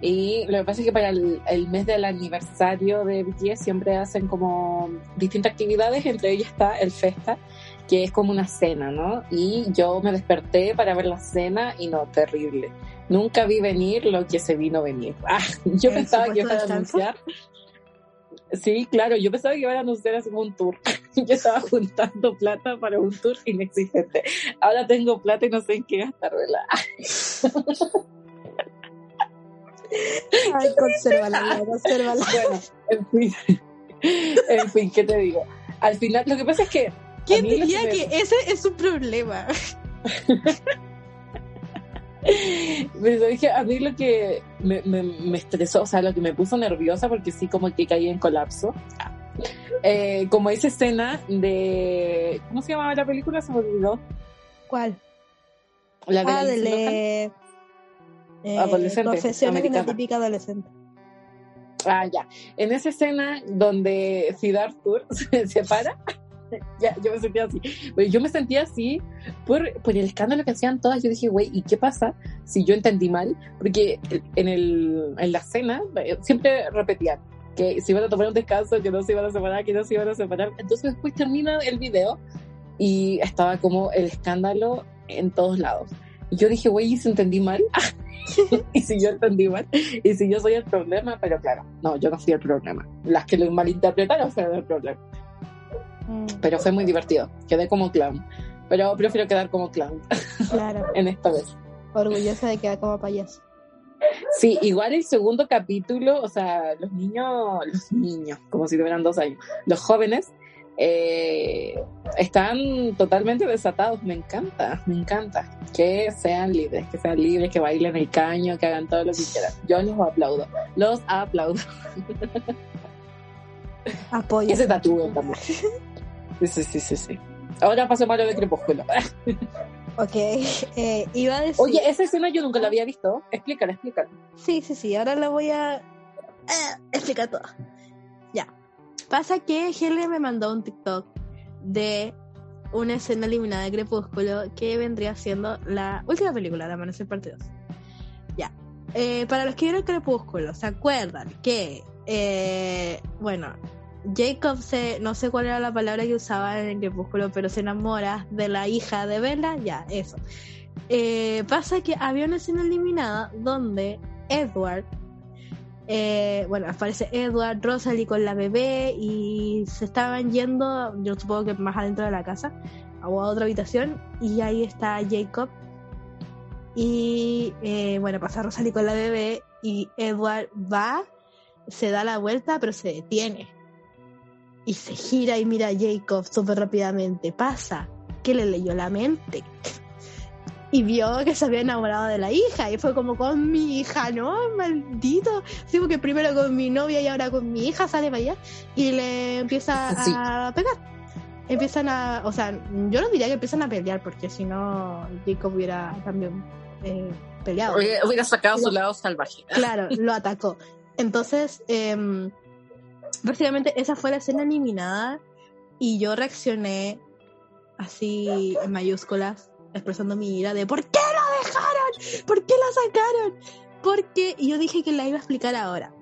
Y lo que pasa es que para el, el, mes del aniversario de BTS siempre hacen como distintas actividades, entre ellas está el Festa, que es como una cena, ¿no? Y yo me desperté para ver la cena y no, terrible. Nunca vi venir lo que se vino venir. Ah, yo pensaba que iban a anunciar. Sí, claro, yo pensaba que iban a anunciar así un tour. Yo estaba juntando plata para un tour inexistente. Ahora tengo plata y no sé en qué gastármela. Ay, consérvala, consérvala. Bueno, en fin. En fin, ¿qué te digo? Al final, lo que pasa es que. ¿Quién diría que, que ese es un problema? Pero dije, a mí lo que me, me, me, estresó, o sea, lo que me puso nerviosa, porque sí, como que caí en colapso. Eh, como esa escena de. ¿Cómo se llamaba la película? Se me olvidó. ¿Cuál? La de ah, de eh, adolescente. Confesiones de una típica adolescente. Ah, ya. En esa escena donde Siddhartha se separa ya, yo me sentía así. Yo me sentía así por, por el escándalo que hacían todas. Yo dije, güey, ¿y qué pasa si yo entendí mal? Porque en, el, en la cena eh, siempre repetían que se iban a tomar un descanso, que no se iban a separar, que no se iban a separar. Entonces después termina el video y estaba como el escándalo en todos lados. Y yo dije, güey, ¿y si entendí mal? y si yo entendí mal, y si yo soy el problema, pero claro, no, yo no soy el problema. Las que lo malinterpretaron fueron el problema. Mm. Pero fue muy divertido. Quedé como clown. Pero prefiero quedar como clown. Claro. en esta vez. Orgullosa de quedar como payaso. Sí, igual el segundo capítulo, o sea, los niños, los niños, como si tuvieran dos años, los jóvenes, eh, están totalmente desatados. Me encanta, me encanta. Que sean libres, que sean libres, que bailen el caño, que hagan todo lo que quieran. Yo los aplaudo, los aplaudo. Apoyo. Que se tatúen también. Sí, sí, sí, sí. Ahora pasemos a lo de Crepúsculo. ok, eh, iba a decir... Oye, esa escena yo nunca la había visto. Explícala, explícala. Sí, sí, sí, ahora la voy a eh, explicar toda. Ya. Pasa que Helen me mandó un TikTok de una escena eliminada de Crepúsculo que vendría siendo la última película de Amanecer Parte 2. Ya. Eh, para los que vieron Crepúsculo, ¿se acuerdan que, eh, bueno, Jacob se, no sé cuál era la palabra que usaba en el crepúsculo, pero se enamora de la hija de Bella, ya, eso. Eh, pasa que había una escena eliminada donde Edward, eh, bueno, aparece Edward, Rosalie con la bebé y se estaban yendo, yo supongo que más adentro de la casa, a otra habitación, y ahí está Jacob. Y eh, bueno, pasa Rosalie con la bebé y Edward va, se da la vuelta, pero se detiene y se gira y mira a Jacob súper rápidamente. Pasa que le leyó la mente. Y vio que se había enamorado de la hija. Y fue como con mi hija, ¿no? Maldito. Sí, porque primero con mi novia y ahora con mi hija sale para allá. Y le empieza a pegar. Empiezan a. O sea, yo no diría que empiezan a pelear, porque si no, Jacob hubiera también eh, peleado. Hubiera sacado su lado salvaje. Claro, lo atacó. Entonces, eh, básicamente esa fue la escena eliminada y yo reaccioné así en mayúsculas, expresando mi ira de ¿por qué la dejaron? ¿Por qué la sacaron? Porque yo dije que la iba a explicar ahora.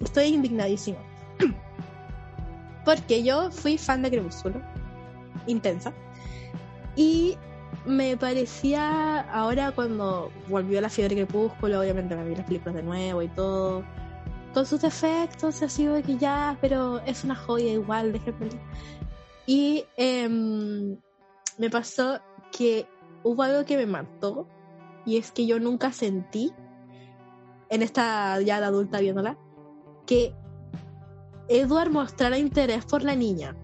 Estoy indignadísimo. Porque yo fui fan de Crepúsculo, intensa, y me parecía ahora cuando volvió la fiebre Crepúsculo, obviamente me vi las películas de nuevo y todo con sus defectos, ha sido de que ya, pero es una joya igual, déjenme. Y em, me pasó que hubo algo que me mató, y es que yo nunca sentí, en esta ya de adulta viéndola, que Edward mostrara interés por la niña.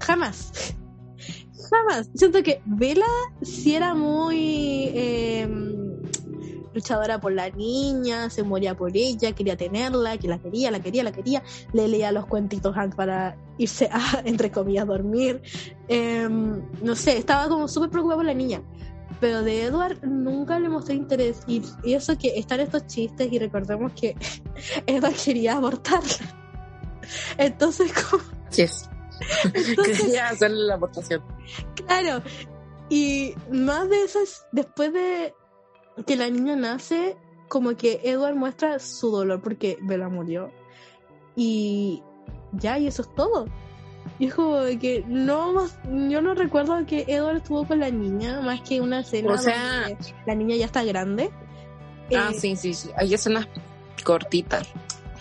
Jamás. Jamás. Siento que Vela sí era muy... Eh, luchadora por la niña, se moría por ella, quería tenerla, que la quería, la quería, la quería, le leía los cuentitos para irse a, entre comillas, dormir. Em, no sé, estaba como súper preocupada por la niña. Pero de Edward nunca le mostré interés. Y, eso que están estos chistes y recordemos que Edward quería abortarla. Entonces, como... Yes. quería hacerle la abortación. Claro. Y más de esas, después de que la niña nace, como que Edward muestra su dolor porque Bella murió. Y ya, y eso es todo. Y es como que no yo no recuerdo que Edward estuvo con la niña más que una escena o sea, donde la niña ya está grande. Ah, Eh, sí, sí, sí. Hay escenas cortitas.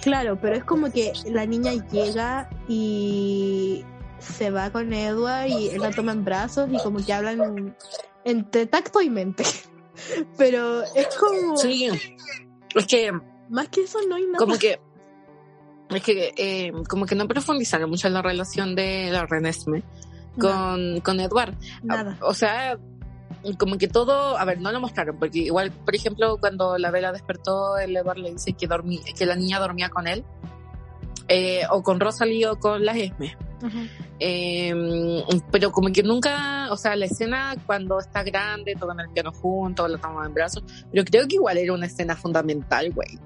Claro, pero es como que la niña llega y se va con Edward y él la toma en brazos y como que hablan entre tacto y mente. Pero es como, Sí. Es que, más que eso no hay nada. como que. Es que, eh, como que no profundizaron mucho en la relación de la Renesme con, con Edward. Nada. O sea, como que todo, a ver, no lo mostraron, porque igual, por ejemplo, cuando la vela despertó, el Edward le dice que, dormí, que la niña dormía con él, eh, o con Rosalie o con la Esme. Ujú. Eh, pero como que nunca, o sea, la escena cuando está grande, tocan el piano juntos, la toman en brazos, pero creo que igual era una escena fundamental, güey.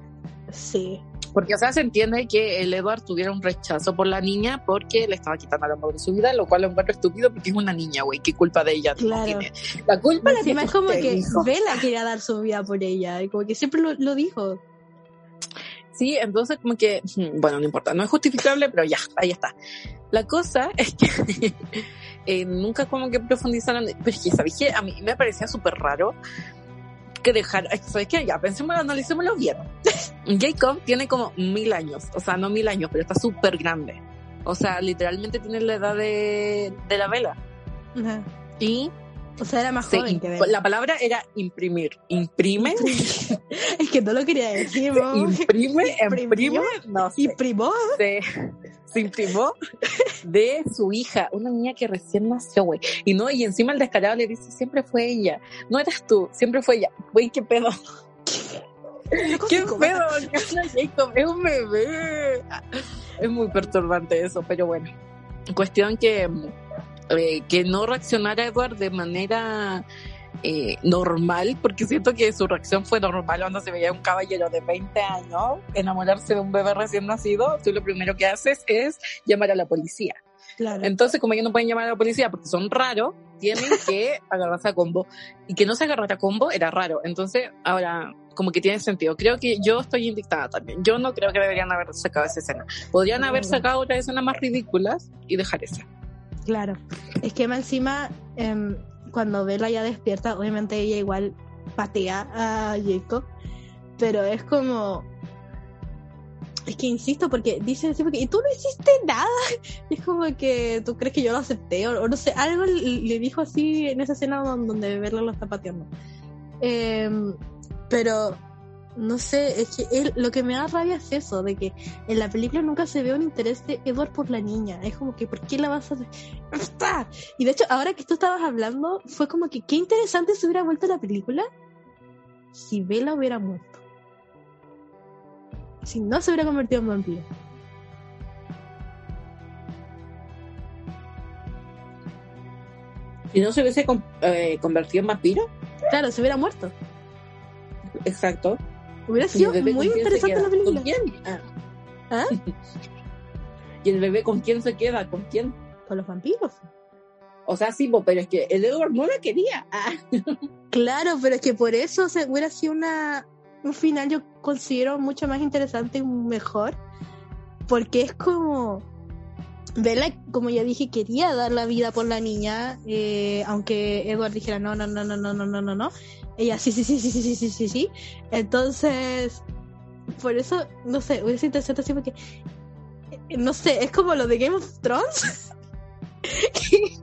Sí. Porque, o sea, se entiende que el Edward tuviera un rechazo por la niña porque le estaba quitando el amor de su vida, lo cual lo encuentro estúpido porque es una niña, güey. ¿Qué culpa de ella? Claro. tiene? La culpa la tiene es como usted, que mijo. Bella quería dar su vida por ella, y como que siempre lo, lo dijo. Sí, entonces como que, bueno, no importa, no es justificable, pero ya, ahí está. La cosa es que eh, nunca como que profundizaron, pero es que, ¿sabes qué? A mí me parecía súper raro que dejar, ¿sabes qué? Ya, pensémoslo, analicémoslo bien. Jacob tiene como mil años, o sea, no mil años, pero está súper grande. O sea, literalmente tiene la edad de, de la vela. Y O sea, era más joven que la palabra era imprimir. Imprime, es que no lo quería decir, ¿no? imprime, imprime, no sé. Y primó. se, se imprimó de su hija, una niña que recién nació, güey. Y no, y encima el descarado le dice, siempre fue ella. No eras tú, siempre fue ella. Güey, qué pedo. ¿Qué pedo? ¿Qué onda, Jacob? Es un bebé. Es muy perturbante eso, pero bueno. Cuestión que, eh, que no reaccionara Edward de manera eh, normal, porque siento que su reacción fue normal cuando se veía un caballero de 20 años enamorarse de un bebé recién nacido. Tú lo primero que haces es llamar a la policía. Claro. Entonces, como ellos no pueden llamar a la policía porque son raros, tienen que agarrarse a combo. Y que no se agarrara a combo era raro. Entonces, ahora, como que tiene sentido. Creo que yo estoy indignada también. Yo no creo que deberían haber sacado esa escena. Podrían haber sacado otras escenas más ridículas y dejar esa. Claro. Es que encima, em, cuando Bella ya despierta, obviamente ella igual patea a Jacob, pero es como. Es que insisto, porque dice así, porque, y tú no hiciste nada. Es como que tú crees que yo lo acepté, o, no sé, algo le, dijo así en esa escena donde, donde Bella lo está pateando. Em, pero no sé, es que él, lo que me da rabia es eso, de que en la película nunca se ve un interés de Edward por la niña. Es como que, ¿por qué la vas a? ¡Está! Y de hecho, ahora que tú estabas hablando, fue como que qué interesante se hubiera vuelto la película si Bella hubiera muerto. Si no se hubiera convertido en vampiro. Si no se hubiese eh, convertido en vampiro, Claro, se hubiera muerto. exacto. Hubiera ¿Y sido muy interesante la película. ¿Con quién? Ah. ¿Ah? ¿Y el bebé con quién se queda? ¿Con quién? Con los vampiros. O sea, sí, pero es que el Edward no la quería. Ah. Claro, pero es que por eso se hubiera sido una, un final yo considero mucho más interesante y mejor. Porque es como. Bella, como ya dije, quería dar la vida por la niña, eh, aunque Edward dijera no, no, no, no, no, no, no, no, no. Ella sí, sí, sí, sí, sí, sí, sí, sí, sí. Entonces, por eso, no sé, hubiera sido interesante así porque, eh, no sé, es como lo de Game of Thrones.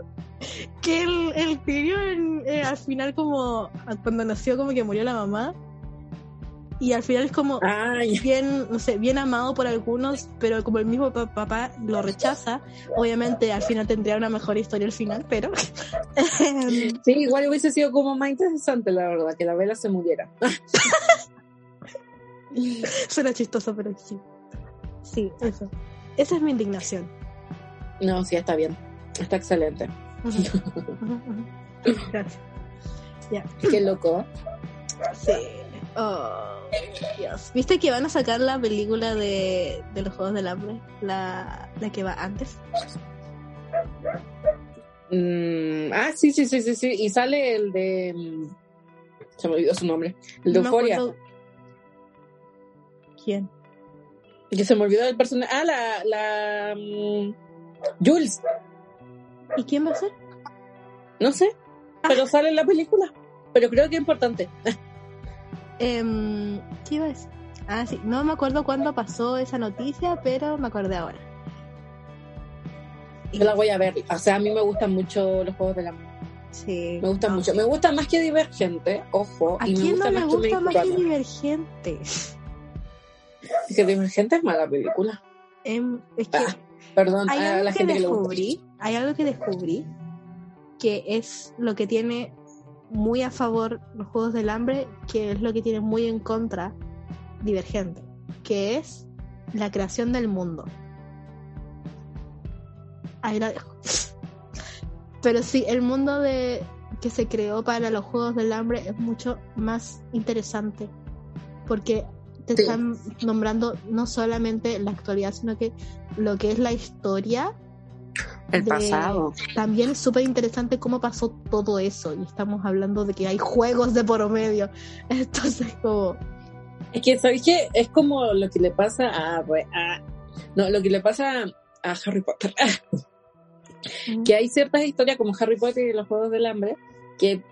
que, el, el Tyrion eh, al final como, cuando nació como que murió la mamá. Y al final es como, Ay, bien, no sé, bien amado por algunos, pero como el mismo pa- papá lo rechaza, obviamente al final tendría una mejor historia al final, pero sí, igual hubiese sido como más interesante, la verdad, que la vela se muriera. suena chistoso, pero sí. Sí, eso. Esa es mi indignación. No, sí, está bien. Está excelente. Gracias. Qué loco. Sí. Oh, Dios. ¿Viste que van a sacar la película de, de los Juegos del Hambre? La, la que va antes. Mm, ah, sí, sí, sí, sí, sí. Y sale el de. mm, Se me olvidó su nombre. El de No Euforia. acuerdo- ¿Quién? Que se me olvidó el personaje. Ah, la. la mm, Jules. ¿Y quién va a ser? No sé. Ah. Pero sale en la película. Pero creo que es importante. Em, ¿Qué iba a decir? Ah, sí. No me acuerdo cuándo pasó esa noticia, pero me acordé ahora. Yo la voy a ver. O sea, a mí me gustan mucho los juegos de la Sí. Me gustan No. mucho. Me gusta más que Divergente, ojo. ¿A y me quién gusta no más que gusta más que. Divergente? Es que Divergente es mala película. Em, es que Ah, Perdón hay a algo la que gente descubrí, hay algo que descubrí que es lo que tiene muy a favor los Juegos del Hambre, que es lo que tiene muy en contra Divergente, que es la creación del mundo. Ahí la dejo. Pero sí, el mundo de que se creó para los Juegos del Hambre es mucho más interesante, porque te Sí. están nombrando no solamente la actualidad, sino que lo que es la historia El de- pasado. también es súper interesante cómo pasó todo eso. Y estamos hablando de que hay juegos de por medio. Entonces, como. Es que, ¿sabes qué? Es como lo que le pasa a, a- No, lo que le pasa a Harry Potter. que hay ciertas historias como Harry Potter y los Juegos del Hambre que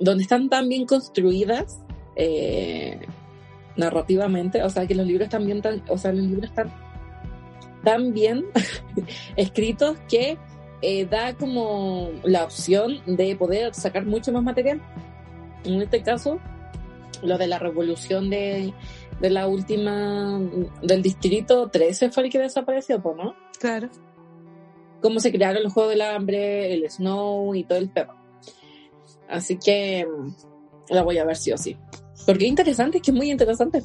donde están tan bien construidas eh, narrativamente, o sea que los libros están bien tan, o sea los libros están tan bien escritos que eh, da como la opción de poder sacar mucho más material. En este caso, lo de la revolución de, de la última del distrito 13 fue el que desapareció, ¿no? Claro. cómo se crearon los Juegos del Hambre, el Snow y todo el perro. Así que la voy a ver sí o sí. Porque es interesante, es que es muy interesante.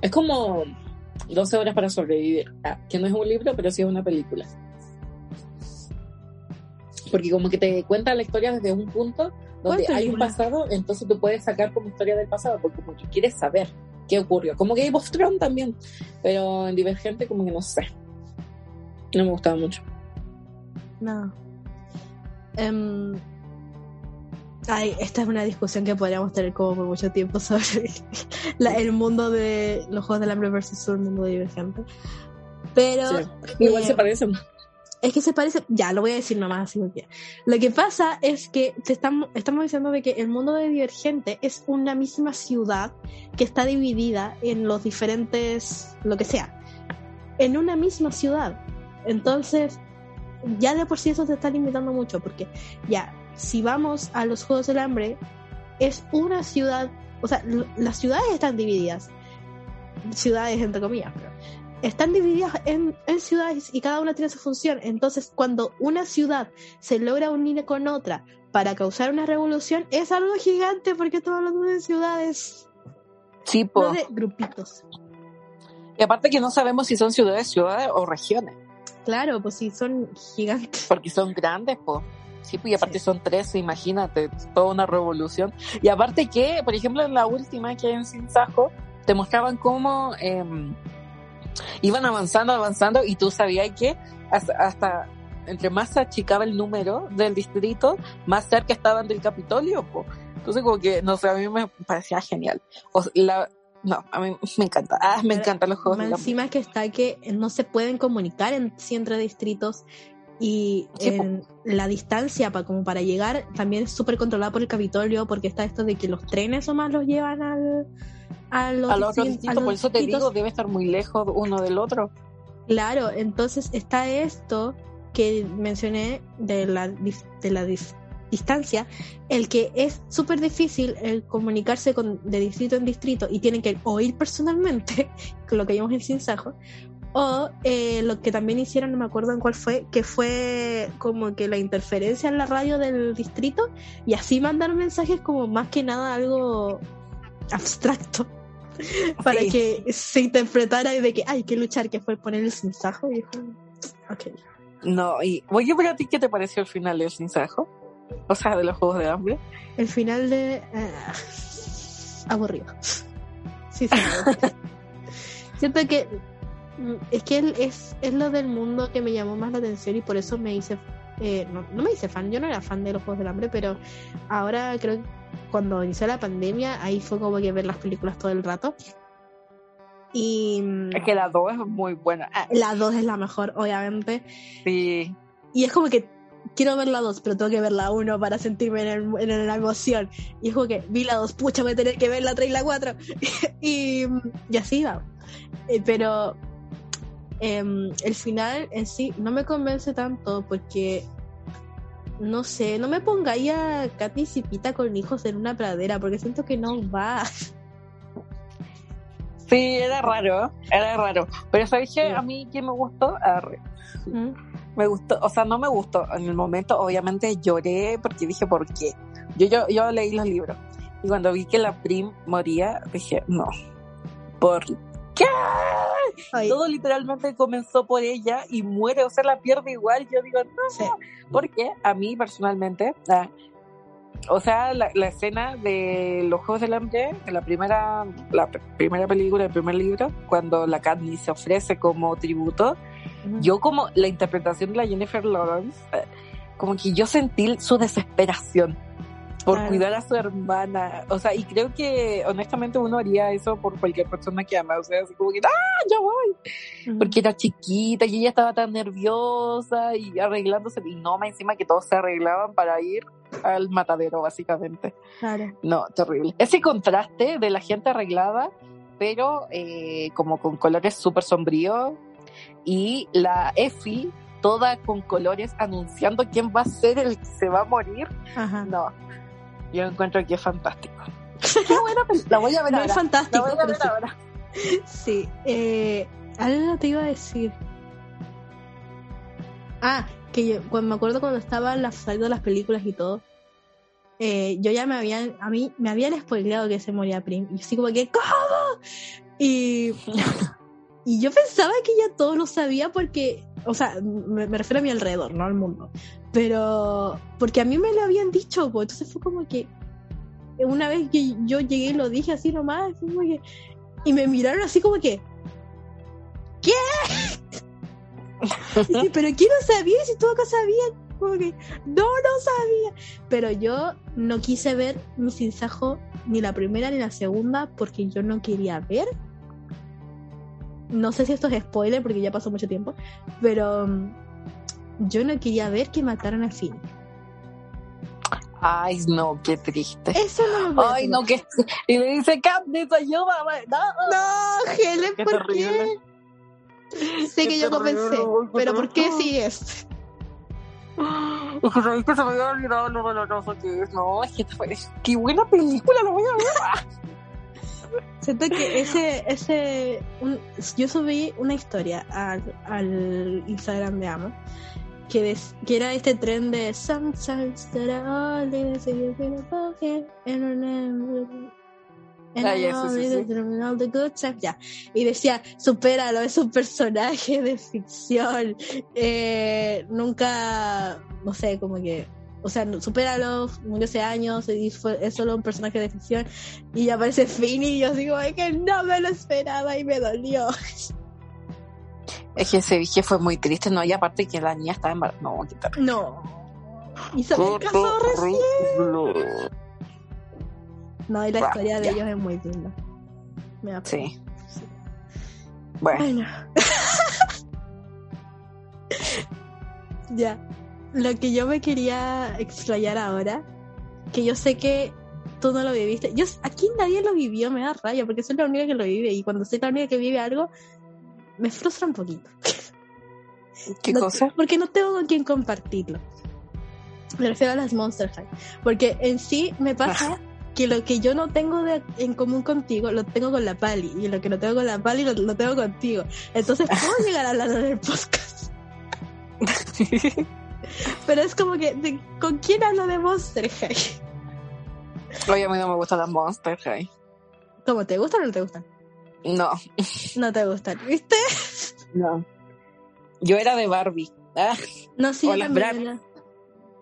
Es como 12 horas para sobrevivir, Ah, que no es un libro, pero sí es una película. Porque como que te cuenta la historia desde un punto donde ¿Cuál hay un pasado, entonces tú puedes sacar como historia del pasado, porque como que quieres saber qué ocurrió. Como Game of Thrones también, pero en Divergente como que no sé. No me gustaba mucho. No. Ay, esta es una discusión que podríamos tener como por mucho tiempo sobre la- el mundo de los Juegos del Hambre versus el mundo divergente. Pero Sí. Igual eh, se parecen. Es que se parece, ya lo voy a decir nomás así porque lo que pasa es que te estamos, estamos diciendo de que el mundo de Divergente es una misma ciudad que está dividida en los diferentes, lo que sea, en una misma ciudad. Entonces, ya de por sí eso te está limitando mucho porque ya, si vamos a los Juegos del Hambre, es una ciudad, o sea, las ciudades están divididas, ciudades entre comillas, pero están divididas en, en ciudades y cada una tiene su función. Entonces, cuando una ciudad se logra unir con otra para causar una revolución, es algo gigante porque estamos hablando de ciudades, Sí, no de grupitos. Y aparte que no sabemos si son ciudades, ciudades o regiones, Claro, pues sí, son gigantes. porque son grandes, pues. Sí, pues y aparte Sí. son tres, imagínate, toda una revolución. Y aparte que, por ejemplo, en la última que en Sinsajo, te mostraban cómo em, iban avanzando, avanzando, y tú sabías que hasta, hasta entre más se achicaba el número del distrito, más cerca estaban del Capitolio, pues. Entonces, como que, no sé, a mí me parecía genial. O sea, la, no, a mí me encanta. Ah, me encantan los juegos Más encima que está que no se pueden comunicar en, sí entre distritos y Sí, en la distancia para como para llegar también es súper controlada por el Capitolio porque está esto de que los trenes o más los llevan al a los, a los otros distin- a distintos, los por eso te digo, debe estar muy lejos uno del otro. Claro, entonces está esto que mencioné de la, de la distancia, el que es súper difícil el comunicarse con, de distrito en distrito y tienen que oír personalmente, con lo que vimos en Sinsajo, o eh, lo que también hicieron, no me acuerdo en cuál fue, que fue como que la interferencia en la radio del distrito y así mandar mensajes como más que nada algo abstracto para Sí. que se interpretara de que hay que luchar, que fue poner el sinsajo y dijo, ok. No, y oye, pero a ti qué te pareció el final del Sinsajo? O sea, de los Juegos de Hambre. El final de... eh, aburrido. Sí, sí. Siento que es que él es, es lo del mundo que me llamó más la atención y por eso me hice... eh, no, no me hice fan, yo no era fan de los Juegos del Hambre, pero ahora creo que cuando inició la pandemia, ahí fue como que ver las películas todo el rato. Y. Es que la 2 es muy buena. Ah. La 2 es la mejor, obviamente. Sí. Y es como que quiero ver la 2, pero tengo que ver la 1 para sentirme en, el, en, la emoción. Y es como que vi la 2, pucha, voy a tener que ver la 3 y la 4. y, y así va. Eh, pero eh, el final en sí no me convence tanto porque no sé, no me pongáis a Katy y Cipita con hijos en una pradera porque siento que no va. Sí, era raro, era raro. Pero ¿sabes qué? A mí que me gustó, ¿Mm? me gustó, o sea, no me gustó. En el momento, obviamente, lloré porque dije, ¿por qué? Yo, yo, yo leí los libros y cuando vi que la Prim moría, dije, no, ¿por qué? Todo literalmente comenzó por ella y muere, o sea, la pierde igual. Yo digo, no, porque a mí personalmente, ah, o sea, la, escena de los Juegos del Hambre, de la primera, la primera película, el primer libro, cuando la Katniss se ofrece como tributo, yo como la interpretación de la Jennifer Lawrence, eh, como que yo sentí su desesperación por cuidar a su hermana. O sea, y creo que honestamente uno haría eso por cualquier persona que ama. O sea, así como que, ¡ah, ya voy! Porque era chiquita y ella estaba tan nerviosa y arreglándose. Y no, más encima que todos se arreglaban para ir al matadero, básicamente. Claro. No, terrible. Ese contraste de la gente arreglada, pero eh, como con colores súper sombríos. Y la Effie toda con colores anunciando quién va a ser el que se va a morir. Ajá. No, yo encuentro que es fantástico. la voy a ver no ahora. es fantástico, la voy a ver sí. ahora. Sí, eh, algo te iba a decir. Ah, que yo, cuando me acuerdo cuando estaban las, saliendo las películas y todo, eh, yo ya me habían, a mí me habían spoileado que se moría Prim. Y así como que, ¿cómo? Y, y yo pensaba que ya todo lo sabía porque, o sea, me, me, refiero a mi alrededor, no al mundo. Pero, porque a mí me lo habían dicho, pues, entonces fue como que, una vez que yo llegué y lo dije así nomás, como que, y me miraron así como que, ¿qué? y, pero ¿quién no sabía? Si tú acá sabías, como que, no, no sabía. Pero yo no quise ver mi sinsajo ni la primera ni la segunda porque yo no quería ver. No sé si esto es spoiler porque ya pasó mucho tiempo, pero yo no quería ver que mataran a Finn. Ay, no, qué triste. Eso no lo Ay, no, que. Y le dice, Katniss, ayúdame. No, no Helen, qué ¿por terrible. qué? Sé que yo comencé, pero ¿por qué sigues? Es que sabéis que se me había olvidado lo doloroso que es. No, es que qué buena película, lo voy a ver. Siento que ese, ese, un, yo subí una historia al, al Instagram de Amo que, des, que era este tren de Sometimes that I only see you in a pocket and remember And Ah, sí, sí, sí. all the good times. Ya. Y decía, supéralo, es un personaje de ficción. Eh, nunca, no sé, como que, o sea, supéralo, murió hace años y fue, es solo un personaje de ficción. Y aparece Finny y yo digo, es que no me lo esperaba y me dolió. Es que ese viaje fue muy triste, ¿no? Y aparte que la niña estaba embarazada. No, qué terrible. No. Y se casó recién. No, y la Bah, historia de ya. ellos es muy linda. Me da pena. Sí. Bueno, Bueno. ya. Lo que yo me quería explayar ahora, que yo sé que tú no lo viviste. Yo, aquí nadie lo vivió, me da raya, porque soy la única que lo vive. Y cuando soy la única que vive algo, me frustra un poquito. ¿qué No- cosa? Porque no tengo con quién compartirlo. Me refiero a las Monster High. Porque en sí me pasa que lo que yo no tengo de- en común contigo lo tengo con la Pali. Y lo que no tengo con la Pali lo, lo tengo contigo. Entonces puedo llegar a hablar en el podcast. Pero es como que, de- ¿con quién hablo de Monster High? Oye, a mí no me gustan las Monster High. ¿Cómo te gustan o no te gustan? No, No te gustan, ¿viste? no. Yo era de Barbie. Ah, No, sí, O las Bratz.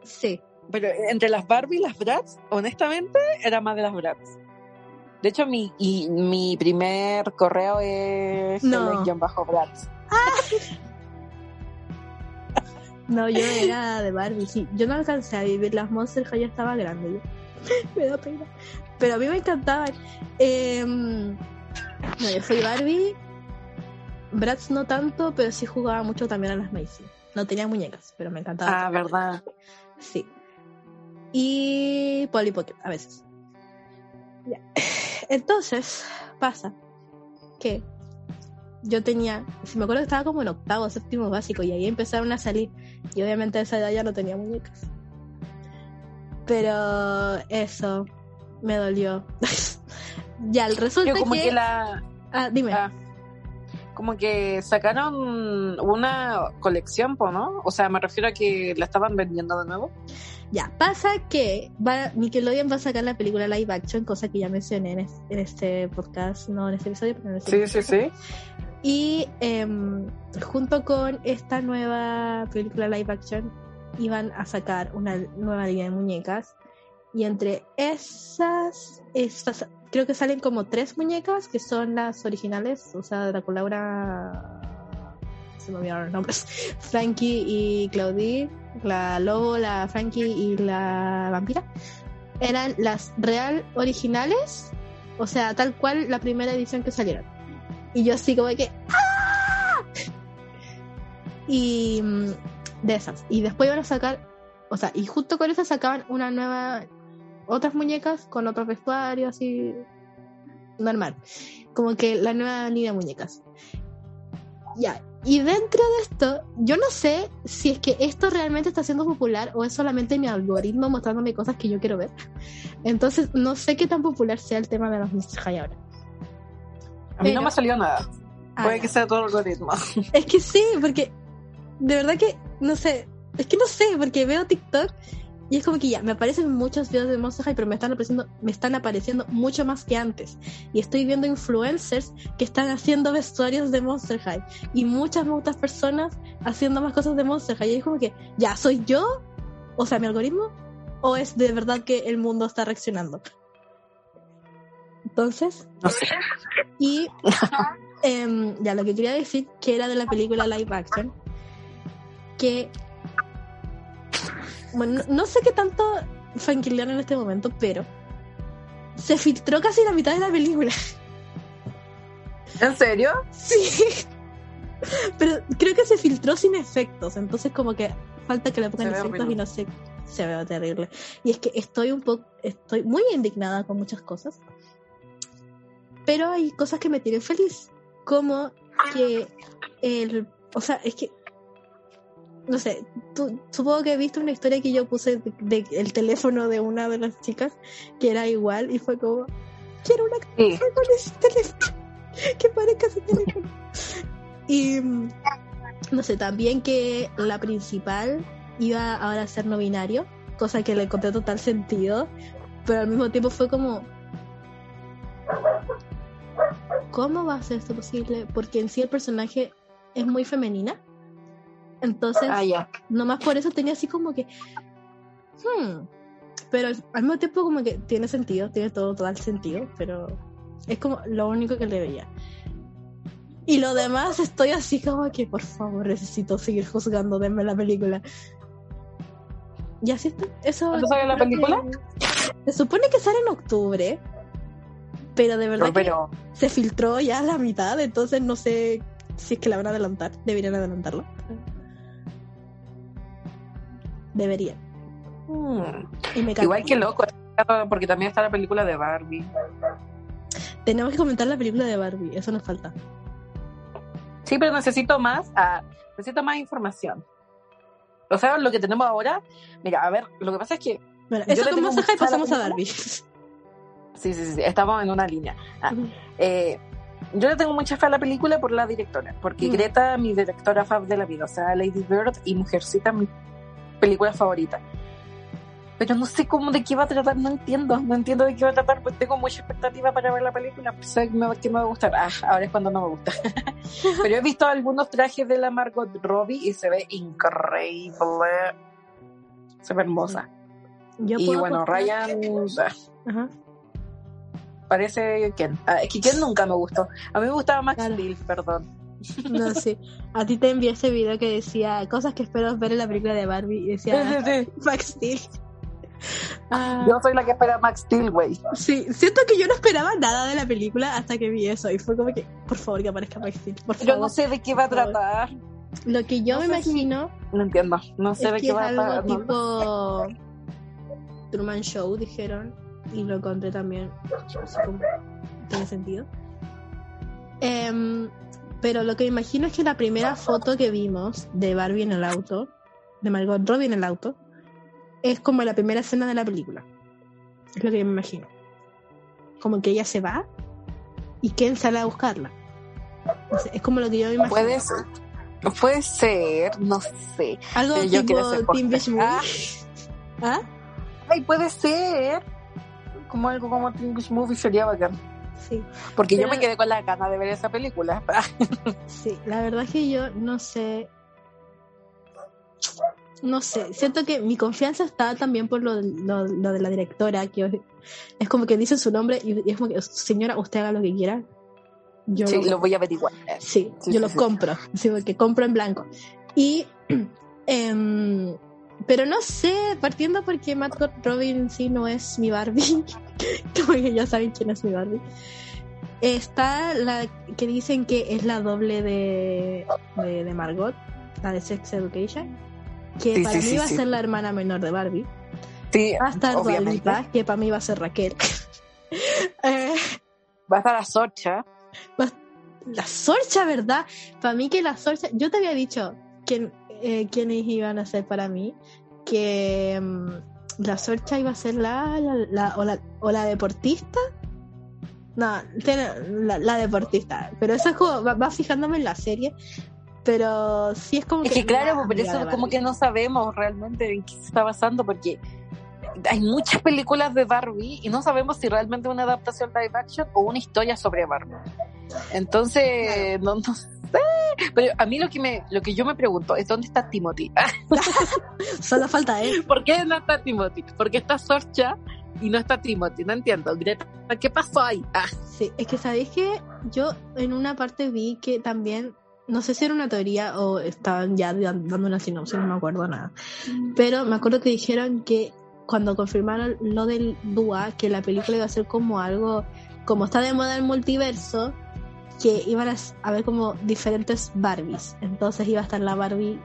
Sí. pero entre las Barbie y las Bratz, honestamente, era más de las Bratz. De hecho, mi, y, mi primer correo es No. Helen-Bratz. No, yo era de Barbie, sí. Yo no alcancé a vivir las Monster High, ya estaba grande yo. me da pena. Pero a mí me encantaban. Eh, no, yo fui Barbie Bratz no tanto, pero sí jugaba mucho también a las Macy. No tenía muñecas, pero me encantaba. Ah, verdad. Sí. Y Polly Pocket, a veces. Ya. Entonces, pasa que yo tenía, si me acuerdo que estaba como en octavo, séptimo básico, y ahí empezaron a salir. Y obviamente a esa edad ya no tenía muñecas. Pero eso me dolió. ya, el resultado Yo como que, la... Ah, dime. Ah, como que sacaron una colección, ¿no? O sea, me refiero a que la estaban vendiendo de nuevo. Ya, pasa que va, Nickelodeon va a sacar la película live action, cosa que ya mencioné en, es- en este podcast, no en este episodio, pero en este Sí, sí, sí. Y em, junto con esta nueva película live action, iban a sacar una nueva línea de muñecas. Y entre esas, estas, creo que salen como tres muñecas que son las originales, o sea, Draculaura. Se me olvidaron los nombres. Frankie y Claudie, la lobo, la Frankie y la vampira. Eran las real originales, o sea, tal cual la primera edición que salieron. Y yo así como que ¡Ah! Y mm, de esas. Y después iban a sacar, o sea, y justo con esas sacaban una nueva, otras muñecas con otros vestuarios así normal. Como que la nueva línea de muñecas. Ya. Y dentro de esto, yo no sé si es que esto realmente está siendo popular o es solamente mi algoritmo mostrándome cosas que yo quiero ver. Entonces, no sé qué tan popular sea el tema de los Mr. High ahora. A mí no Pero- me salió nada. Ah, Puede que sea todo el algoritmo. Es que sí, porque de verdad que no sé, es que no sé, porque veo TikTok y es como que ya, me aparecen muchos videos de Monster High, pero me están apareciendo, me están apareciendo mucho más que antes. Y estoy viendo influencers que están haciendo vestuarios de Monster High y muchas otras personas haciendo más cosas de Monster High. Y es como que, ya, ¿soy yo? O sea, mi algoritmo, o es de verdad que el mundo está reaccionando. Entonces, No sé. y em, ya lo que quería decir, que era de la película live action, que bueno, no, no sé qué tanto fanquilear en este momento, pero se filtró casi la mitad de la película. ¿En serio? Sí. Pero creo que se filtró sin efectos, entonces como que falta que le pongan efectos y no sé, se ve terrible. Y es que estoy un poco, estoy muy indignada con muchas cosas, pero hay cosas que me tienen feliz, como que el, o sea, es que, no sé, tú, supongo que he visto una historia que yo puse de, de el teléfono de una de las chicas que era igual y fue como, quiero una Sí. con ese teléfono que parezca ese teléfono. Y no sé, también que la principal iba ahora a ser no binario, cosa que le encontré total sentido, pero al mismo tiempo fue como ¿Cómo va a ser esto posible? Porque en sí el personaje es muy femenina. Entonces, Ah, ya. nomás por eso tenía así como que. Hmm. Pero al, mismo tiempo, como que tiene sentido, tiene todo total sentido, pero es como lo único que le veía. Y lo demás, estoy así como que, por favor, necesito seguir juzgando, denme la película. Y así está. Eso. ¿Cuándo sale la que- película? Se supone que sale en octubre, pero de verdad No, pero que se filtró ya la mitad, entonces no sé si es que la van a adelantar. Deberían adelantarlo. Deberían. mm, Y me igual que loco, porque también está la película de Barbie. Tenemos que comentar la película de Barbie, eso nos falta. Sí, pero necesito más, ah, necesito más información. O sea, lo que tenemos ahora, mira, a ver, lo que pasa es que Bueno, eso como y pasamos a Barbie. sí, sí, sí, estamos en una línea. Ah, eh, yo le tengo mucha fe a la película por la directora, porque Mm. Greta, mi directora fab de la vida, o sea, Lady Bird y Mujercita, mi película favorita. Pero no sé cómo de qué va a tratar, no entiendo, no entiendo de qué va a tratar, pues tengo mucha expectativa para ver la película, pues sé que me, que me va a gustar. Ah, ahora es cuando no me gusta. Pero he visto algunos trajes de la Margot Robbie y se ve increíble. Se ve hermosa. Yo y bueno, Ryan ah, Ajá. parece Ken. Ah, es que Ken nunca me gustó. A mí me gustaba Max Claro. Steel, perdón. No, sí. A ti te envié ese video que decía cosas que espero ver en la película de Barbie y decía Sí, sí, sí. Max Steel. Ah. yo soy la que espera Max Steel, güey. Sí, siento que yo no esperaba nada de la película hasta que vi eso y fue como que, por favor, que aparezca Max Steel, por favor. Yo no sé de qué va a tratar. Lo que yo me imagino. No entiendo, no sé de qué va a tratar. tipo Truman Show, dijeron, y lo encontré también. Tiene sentido. Eh, pero lo que me imagino es que la primera foto que vimos de Barbie en el auto, de Margot Robbie en el auto, es como la primera escena de la película. Es lo que yo me imagino. Como que ella se va y Ken sale a buscarla. es como lo que yo me imagino. Puede ser, puede ser no sé. Algo tipo Team Beach Movie. Ah. ¿Ah? Ay, puede ser. Como algo como Team Beach Movie sería bacán. Sí. Porque yo me quedé con la gana de ver esa película. sí, la verdad es que yo no sé. No sé, siento que mi confianza está también por lo, de la directora, que es como que dice su nombre y es como que, señora, usted haga lo que quiera. Yo sí, lo, voy a averiguar. Sí, yo lo compro, sí, porque compro en blanco. Y, em, pero no sé, partiendo porque Matt Robin sí no es mi Barbie, como que ya saben quién es mi Barbie. Está la que dicen que es la doble de, de, Margot, la de Sex Education, que para mí va a ser la hermana menor de Barbie. Sí, va a estar Dualipa, que para mí va a ser Raquel. Eh, va a estar la Sorcha. La Sorcha, ¿verdad? Para mí que la Sorcha, yo te había dicho quién, eh, quiénes iban a ser para mí, que mm, la Sorcha iba a ser la, la, o, la o la deportista no, la, deportista. Pero eso es como, va, fijándome en la serie. Pero sí es como es que. claro, pero eso como que no sabemos realmente en qué se está basando, porque hay muchas películas de Barbie y no sabemos si realmente es una adaptación live action o una historia sobre Barbie. Entonces, no, no Pero a mí lo que me, lo que yo me pregunto es dónde está Timothy. Solo falta él. ¿Por qué no está Timothy? Porque está Sorcha y no está Timothy, no entiendo. Greta, ¿qué pasó ahí? Ah. Sí, es que sabéis que yo en una parte vi que también, no sé si era una teoría o estaban ya dando una sinopsis, no me acuerdo nada. Pero me acuerdo que dijeron que cuando confirmaron lo del Dua, que la película iba a ser como algo, como está de moda el multiverso, que iban a haber como diferentes Barbies. Entonces iba a estar la Barbie,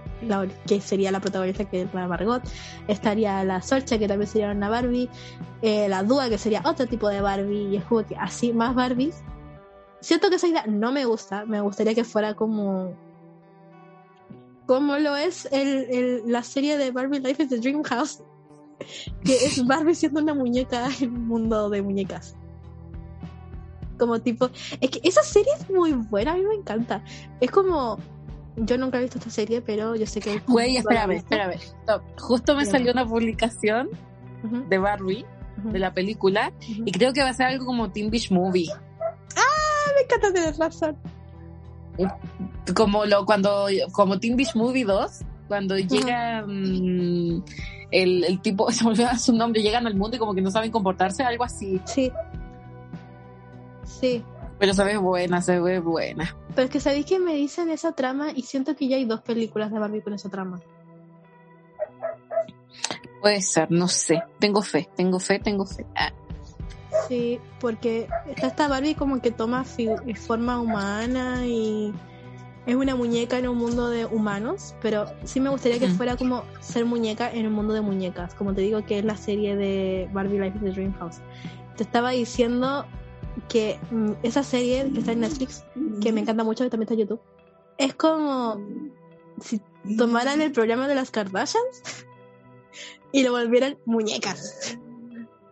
que sería la protagonista, que es la Margot. Estaría la Sorcha, que también sería una Barbie. Eh, la Dua, que sería otro tipo de Barbie. Y es como que así, más Barbies. Siento que esa idea no me gusta. Me gustaría que fuera como. Como lo es el, la serie de Barbie Life is the Dream House. Que es Barbie siendo una muñeca en un mundo de muñecas como tipo, es que esa serie es muy buena, a mí me encanta. Es como, yo nunca he visto esta serie, pero yo sé que... Güey, espérame, espérame. Justo me salió una publicación de Barbie, de la película, y creo que va a ser algo como Teen Beach Movie. Ah, me encanta tener razón. Como lo cuando como Teen Beach Movie 2, cuando llega mm, el, el, tipo, se me olvidó su nombre, llegan al mundo y como que no saben comportarse, algo así. Sí. Sí. Pero se ve buena, se ve buena. Pero es que sabéis que me dicen esa trama y siento que ya hay dos películas de Barbie con esa trama. Puede ser, no sé. Tengo fe, tengo fe, tengo fe. Ah. Sí, porque está esta Barbie como que toma forma humana y es una muñeca en un mundo de humanos, pero sí me gustaría que fuera como ser muñeca en un mundo de muñecas, como te digo que es la serie de Barbie Life in the Dream House. Te estaba diciendo que mm, esa serie que está en Netflix, que me encanta mucho, que también está en YouTube, es como si tomaran el programa de las Kardashians y lo volvieran muñecas.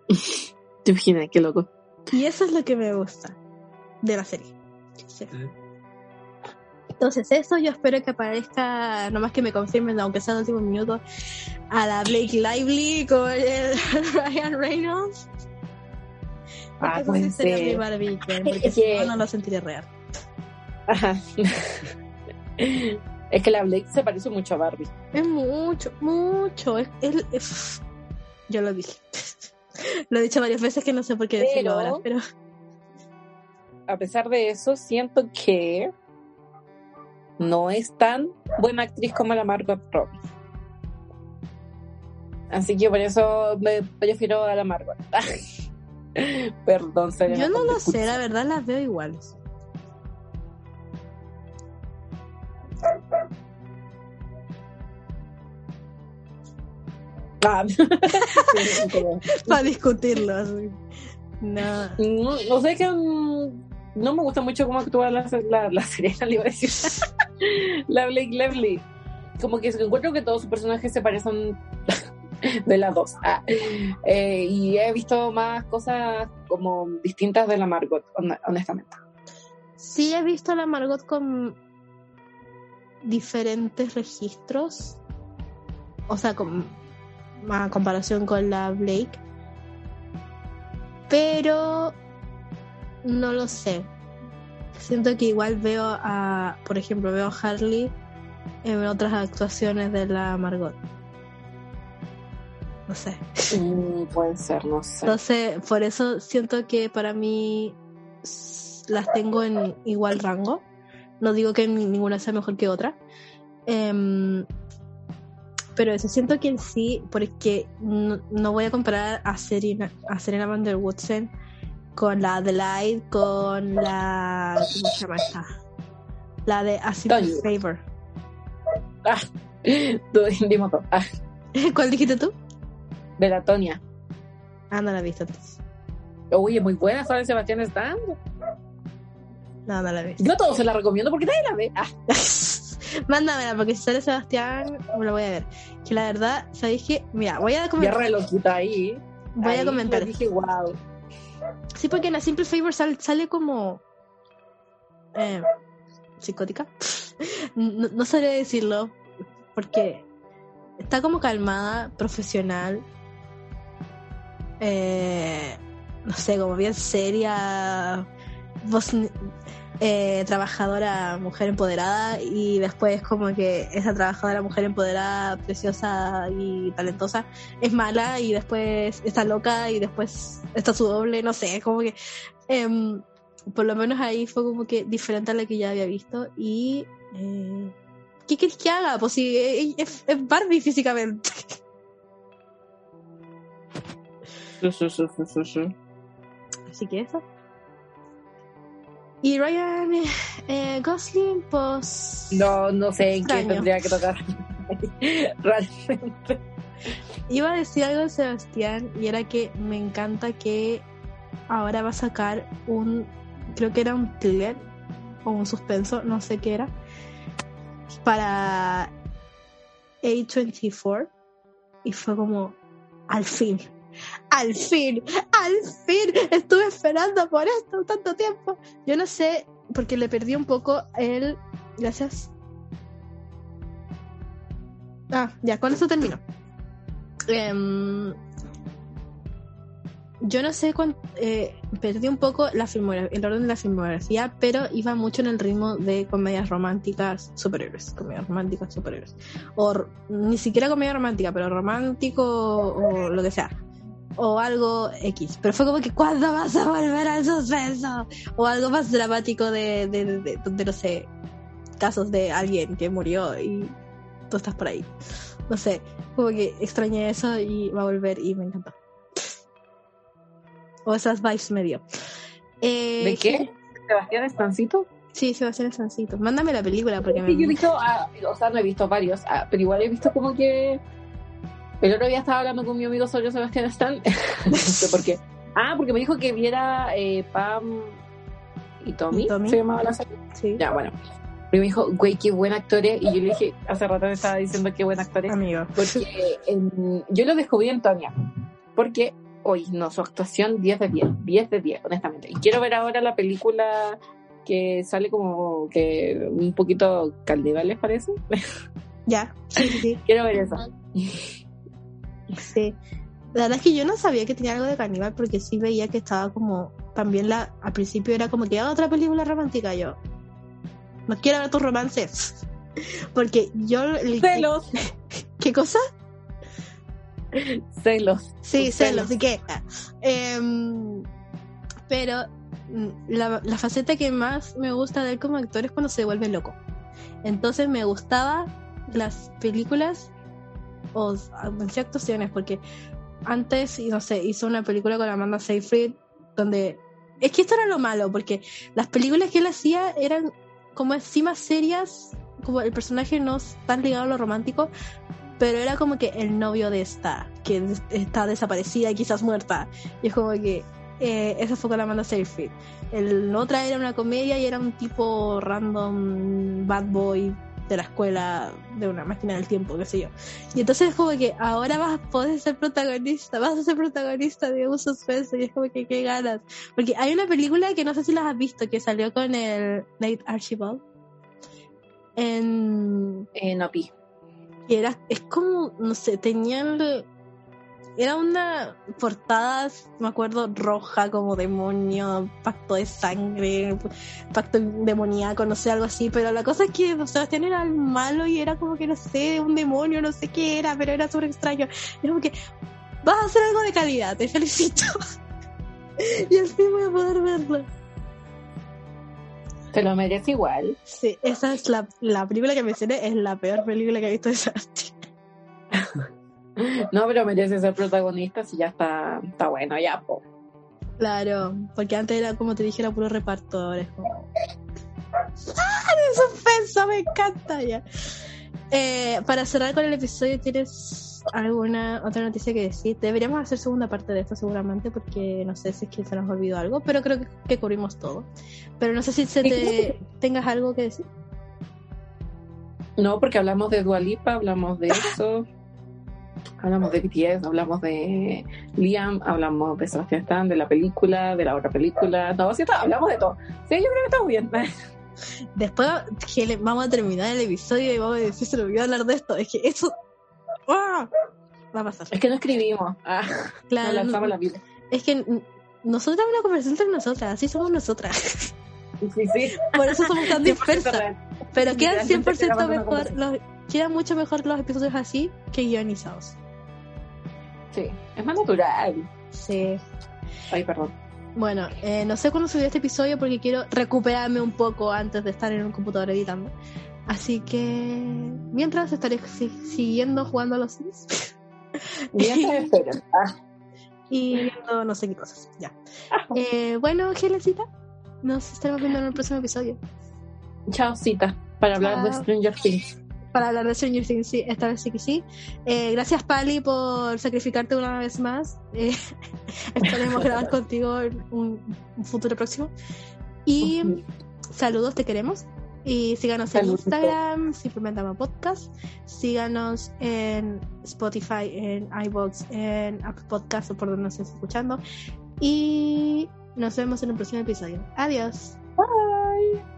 Te imaginas, qué loco. Y eso es lo que me gusta de la serie. Entonces, eso yo espero que aparezca, nomás que me confirmen, aunque sea en el último minuto, a la Blake Lively con el Ryan Reynolds. Ah, pues sería mi Barbie, porque si no, no lo sentiré real. Ajá. es que la Blake se parece mucho a Barbie. Es mucho, mucho. Es, es, Yo lo dije. lo he dicho varias veces que no sé por qué decirlo ahora, pero. A pesar de eso, siento que no es tan buena actriz como la Margot Robbie. Así que por eso me prefiero a la Margot. Perdón, Serena. Yo no lo sé, la verdad las veo iguales. Ah. Para discutirlo. así. No. no, no sé que mm, no me gusta mucho cómo actúa la, la, la Serena, le iba a decir. la Blake Lively. Como que encuentro que todos sus personajes se parecen de las dos. Ah. Eh, y he visto más cosas como distintas de la Margot, hon- honestamente. Sí he visto a la Margot con diferentes registros. O sea, con a comparación con la Blake. Pero no lo sé. Siento que igual veo a, por ejemplo, veo a Harley en otras actuaciones de la Margot. No sé. Mm, puede ser, no sé. Entonces, por eso siento que para mí las tengo en igual rango. No digo que ni- ninguna sea mejor que otra. Em, pero eso, siento que en sí, porque no, no voy a comparar a Serena, a Serena Van der Woodsen con la Adelaide, con la. ¿Cómo se llama esta? La de A Simple Tonya. Favor. Ah, tú. Ah, ¿Cuál dijiste tú? De la Tonia. Ah, no la he visto entonces. Oye, muy buena, Juan Sebastián Stan. No, no la he visto. Yo a todos se la recomiendo porque nadie la ve. Ah, Mándamela, porque si sale Sebastián, me lo voy a ver. Que la verdad, ¿sabéis qué? Mira, voy a ya comentar. re loquita ahí. Voy Ahí a comentar. dije, wow. Sí, porque en la Simple Favor sal- sale como. eh, psicótica. No, no sabría decirlo, porque está como calmada, profesional. Eh, no sé, como bien seria. Eh, trabajadora, mujer empoderada. Y después, como que esa trabajadora, mujer empoderada, preciosa y talentosa, es mala. Y después está loca. Y después está su doble. No sé, como que. em, por lo menos ahí fue como que diferente a la que ya había visto. Y. eh, ¿Qué querés que haga? Pues si eh, es, es Barbie físicamente. Sí, sí, sí, sí, sí, sí. Así que eso. Y Ryan eh, eh, Gosling, pues. No, no sé en qué tendría que tocar. Realmente. Iba a decir algo de Sebastián y era que me encanta que ahora va a sacar un. Creo que era un thriller o un suspenso, no sé qué era. Para A24. Y fue como. Al fin. Al fin. Al fin. Estuve esperando por esto tanto tiempo. Yo no sé, porque le perdí un poco el. Gracias. Ah, ya, con eso termino. Em, yo no sé cuánto. perdí un poco la el orden de la filmografía, pero iba mucho en el ritmo de comedias románticas superhéroes. Comedias románticas superhéroes. O ni siquiera comedia romántica, pero romántico o lo que sea. O algo X. Pero fue como que, ¿cuándo vas a volver al suspenso? O algo más dramático de, de, de, de- de, no sé, casos de alguien que murió y tú estás por ahí. No sé, como que extrañé eso y va a volver y me encantó. O esas vibes me dio. Eh, ¿De qué? ¿Sebastián Estancito? Sí, Sebastián Sancito. Mándame la película porque me... Sí, yo he visto, ah, o sea, no he visto varios, ah, pero igual he visto como que. El otro día estaba hablando con mi amigo sobre Sebastián Stan. no sé por qué. Ah, porque me dijo que viera eh, Pam y Tommy, ¿Y Tommy? se llamaba la serie. Sí, Ya, bueno. Y me dijo, güey, qué buen actor es. Y yo le dije, hace rato me estaba diciendo qué buen actor es. amigo. Porque yo lo descubrí en Tonya. Porque hoy no, su actuación 10 de 10, 10 de 10, honestamente. Y quiero ver ahora la película que sale como que un poquito caníbal, ¿les parece? Ya, sí, sí, quiero ver esa. Sí. La verdad es que yo no sabía que tenía algo de caníbal porque sí veía que estaba como. También la al principio era como que "Ah, otra película romántica. Yo no quiero ver tus romances. Porque yo. el- Celos, ¿Qué cosa? celos. Sí, celos, así que. em, pero mm, la, la faceta que más me gusta de él como actor es cuando se vuelve loco. Entonces me gustaba las películas o en sí actuaciones, porque antes, no sé, hizo una película con Amanda Seyfried donde... Es que esto era lo malo, porque las películas que él hacía eran como encima serias, como el personaje no tan ligado a lo romántico, pero era como que el novio de esta, que está desaparecida y quizás muerta. Y es como que eh, esa fue con Amanda Seyfried. El otra era una comedia y era un tipo random bad boy de la escuela de una máquina del tiempo, qué sé yo. Y entonces es como que ahora vas a poder ser protagonista, vas a ser protagonista de un suspense y es como que qué ganas. Porque hay una película que no sé si las has visto, que salió con el Nate Archibald. En... En OPI. Y era, es como, no sé, tenían era una portada, me acuerdo, roja como demonio, pacto de sangre, pacto demoníaco, no sé, algo así. Pero la cosa es que Sebastián era el malo y era como que, no sé, un demonio, no sé qué era, pero era súper extraño. Era como que, vas a hacer algo de calidad, te felicito. y fin voy a poder verlo. Te lo merece igual. Sí, esa es la, la película que mencioné, es la peor película que he visto de Sebastián. No, pero merece ser protagonista si ya está, está bueno, ya, po. Claro, porque antes era como te dije, era puro reparto, ¡Ah! ¡De suspenso! Me encanta ya. Eh, para cerrar con el episodio, ¿tienes alguna otra noticia que decir? Deberíamos hacer segunda parte de esto seguramente porque no sé si es que se nos olvidó algo, pero creo que, cubrimos todo. Pero no sé si se te tengas algo que decir. No, porque hablamos de Dualipa, hablamos de eso. Hablamos de BTS, hablamos de Liam, hablamos de Sebastián Stan, de la película, de la otra película. No, sí, hablamos de todo. Sí, yo creo que estamos bien. Después vamos a terminar el episodio y vamos a decir, se lo olvidó hablar de esto. Es que eso ¡ah! va a pasar. Es que no escribimos. Ah, claro. No lanzamos la vida. Es que tenemos una conversación entre nosotras, así somos nosotras. Sí, sí. Por eso somos tan dispersas. Pero quedan 100% mejor, los, quedan mucho mejor los episodios así que guionizados. Sí, es más natural. Sí. Ay, perdón. Bueno, eh, no sé cuándo subí este episodio porque quiero recuperarme un poco antes de estar en un computador editando. Así que mientras estaré siguiendo jugando a los Sims. Mientras ah. Y viendo no sé qué cosas. Ya. Eh, bueno, Gelecita, nos estaremos viendo en el próximo episodio. Chao, cita, para hablar de Stranger Things para hablar de Stranger Things, sí, esta vez sí que sí. Eh, gracias, Pali, por sacrificarte una vez más. Eh, esperemos grabar contigo en un, futuro próximo. Y saludos, te queremos. Y síganos en Instagram, simplemente llama podcast. Síganos en Spotify, en iBox, en Apple Podcast o por donde nos estés escuchando. Y nos vemos en el próximo episodio. Adiós. Bye.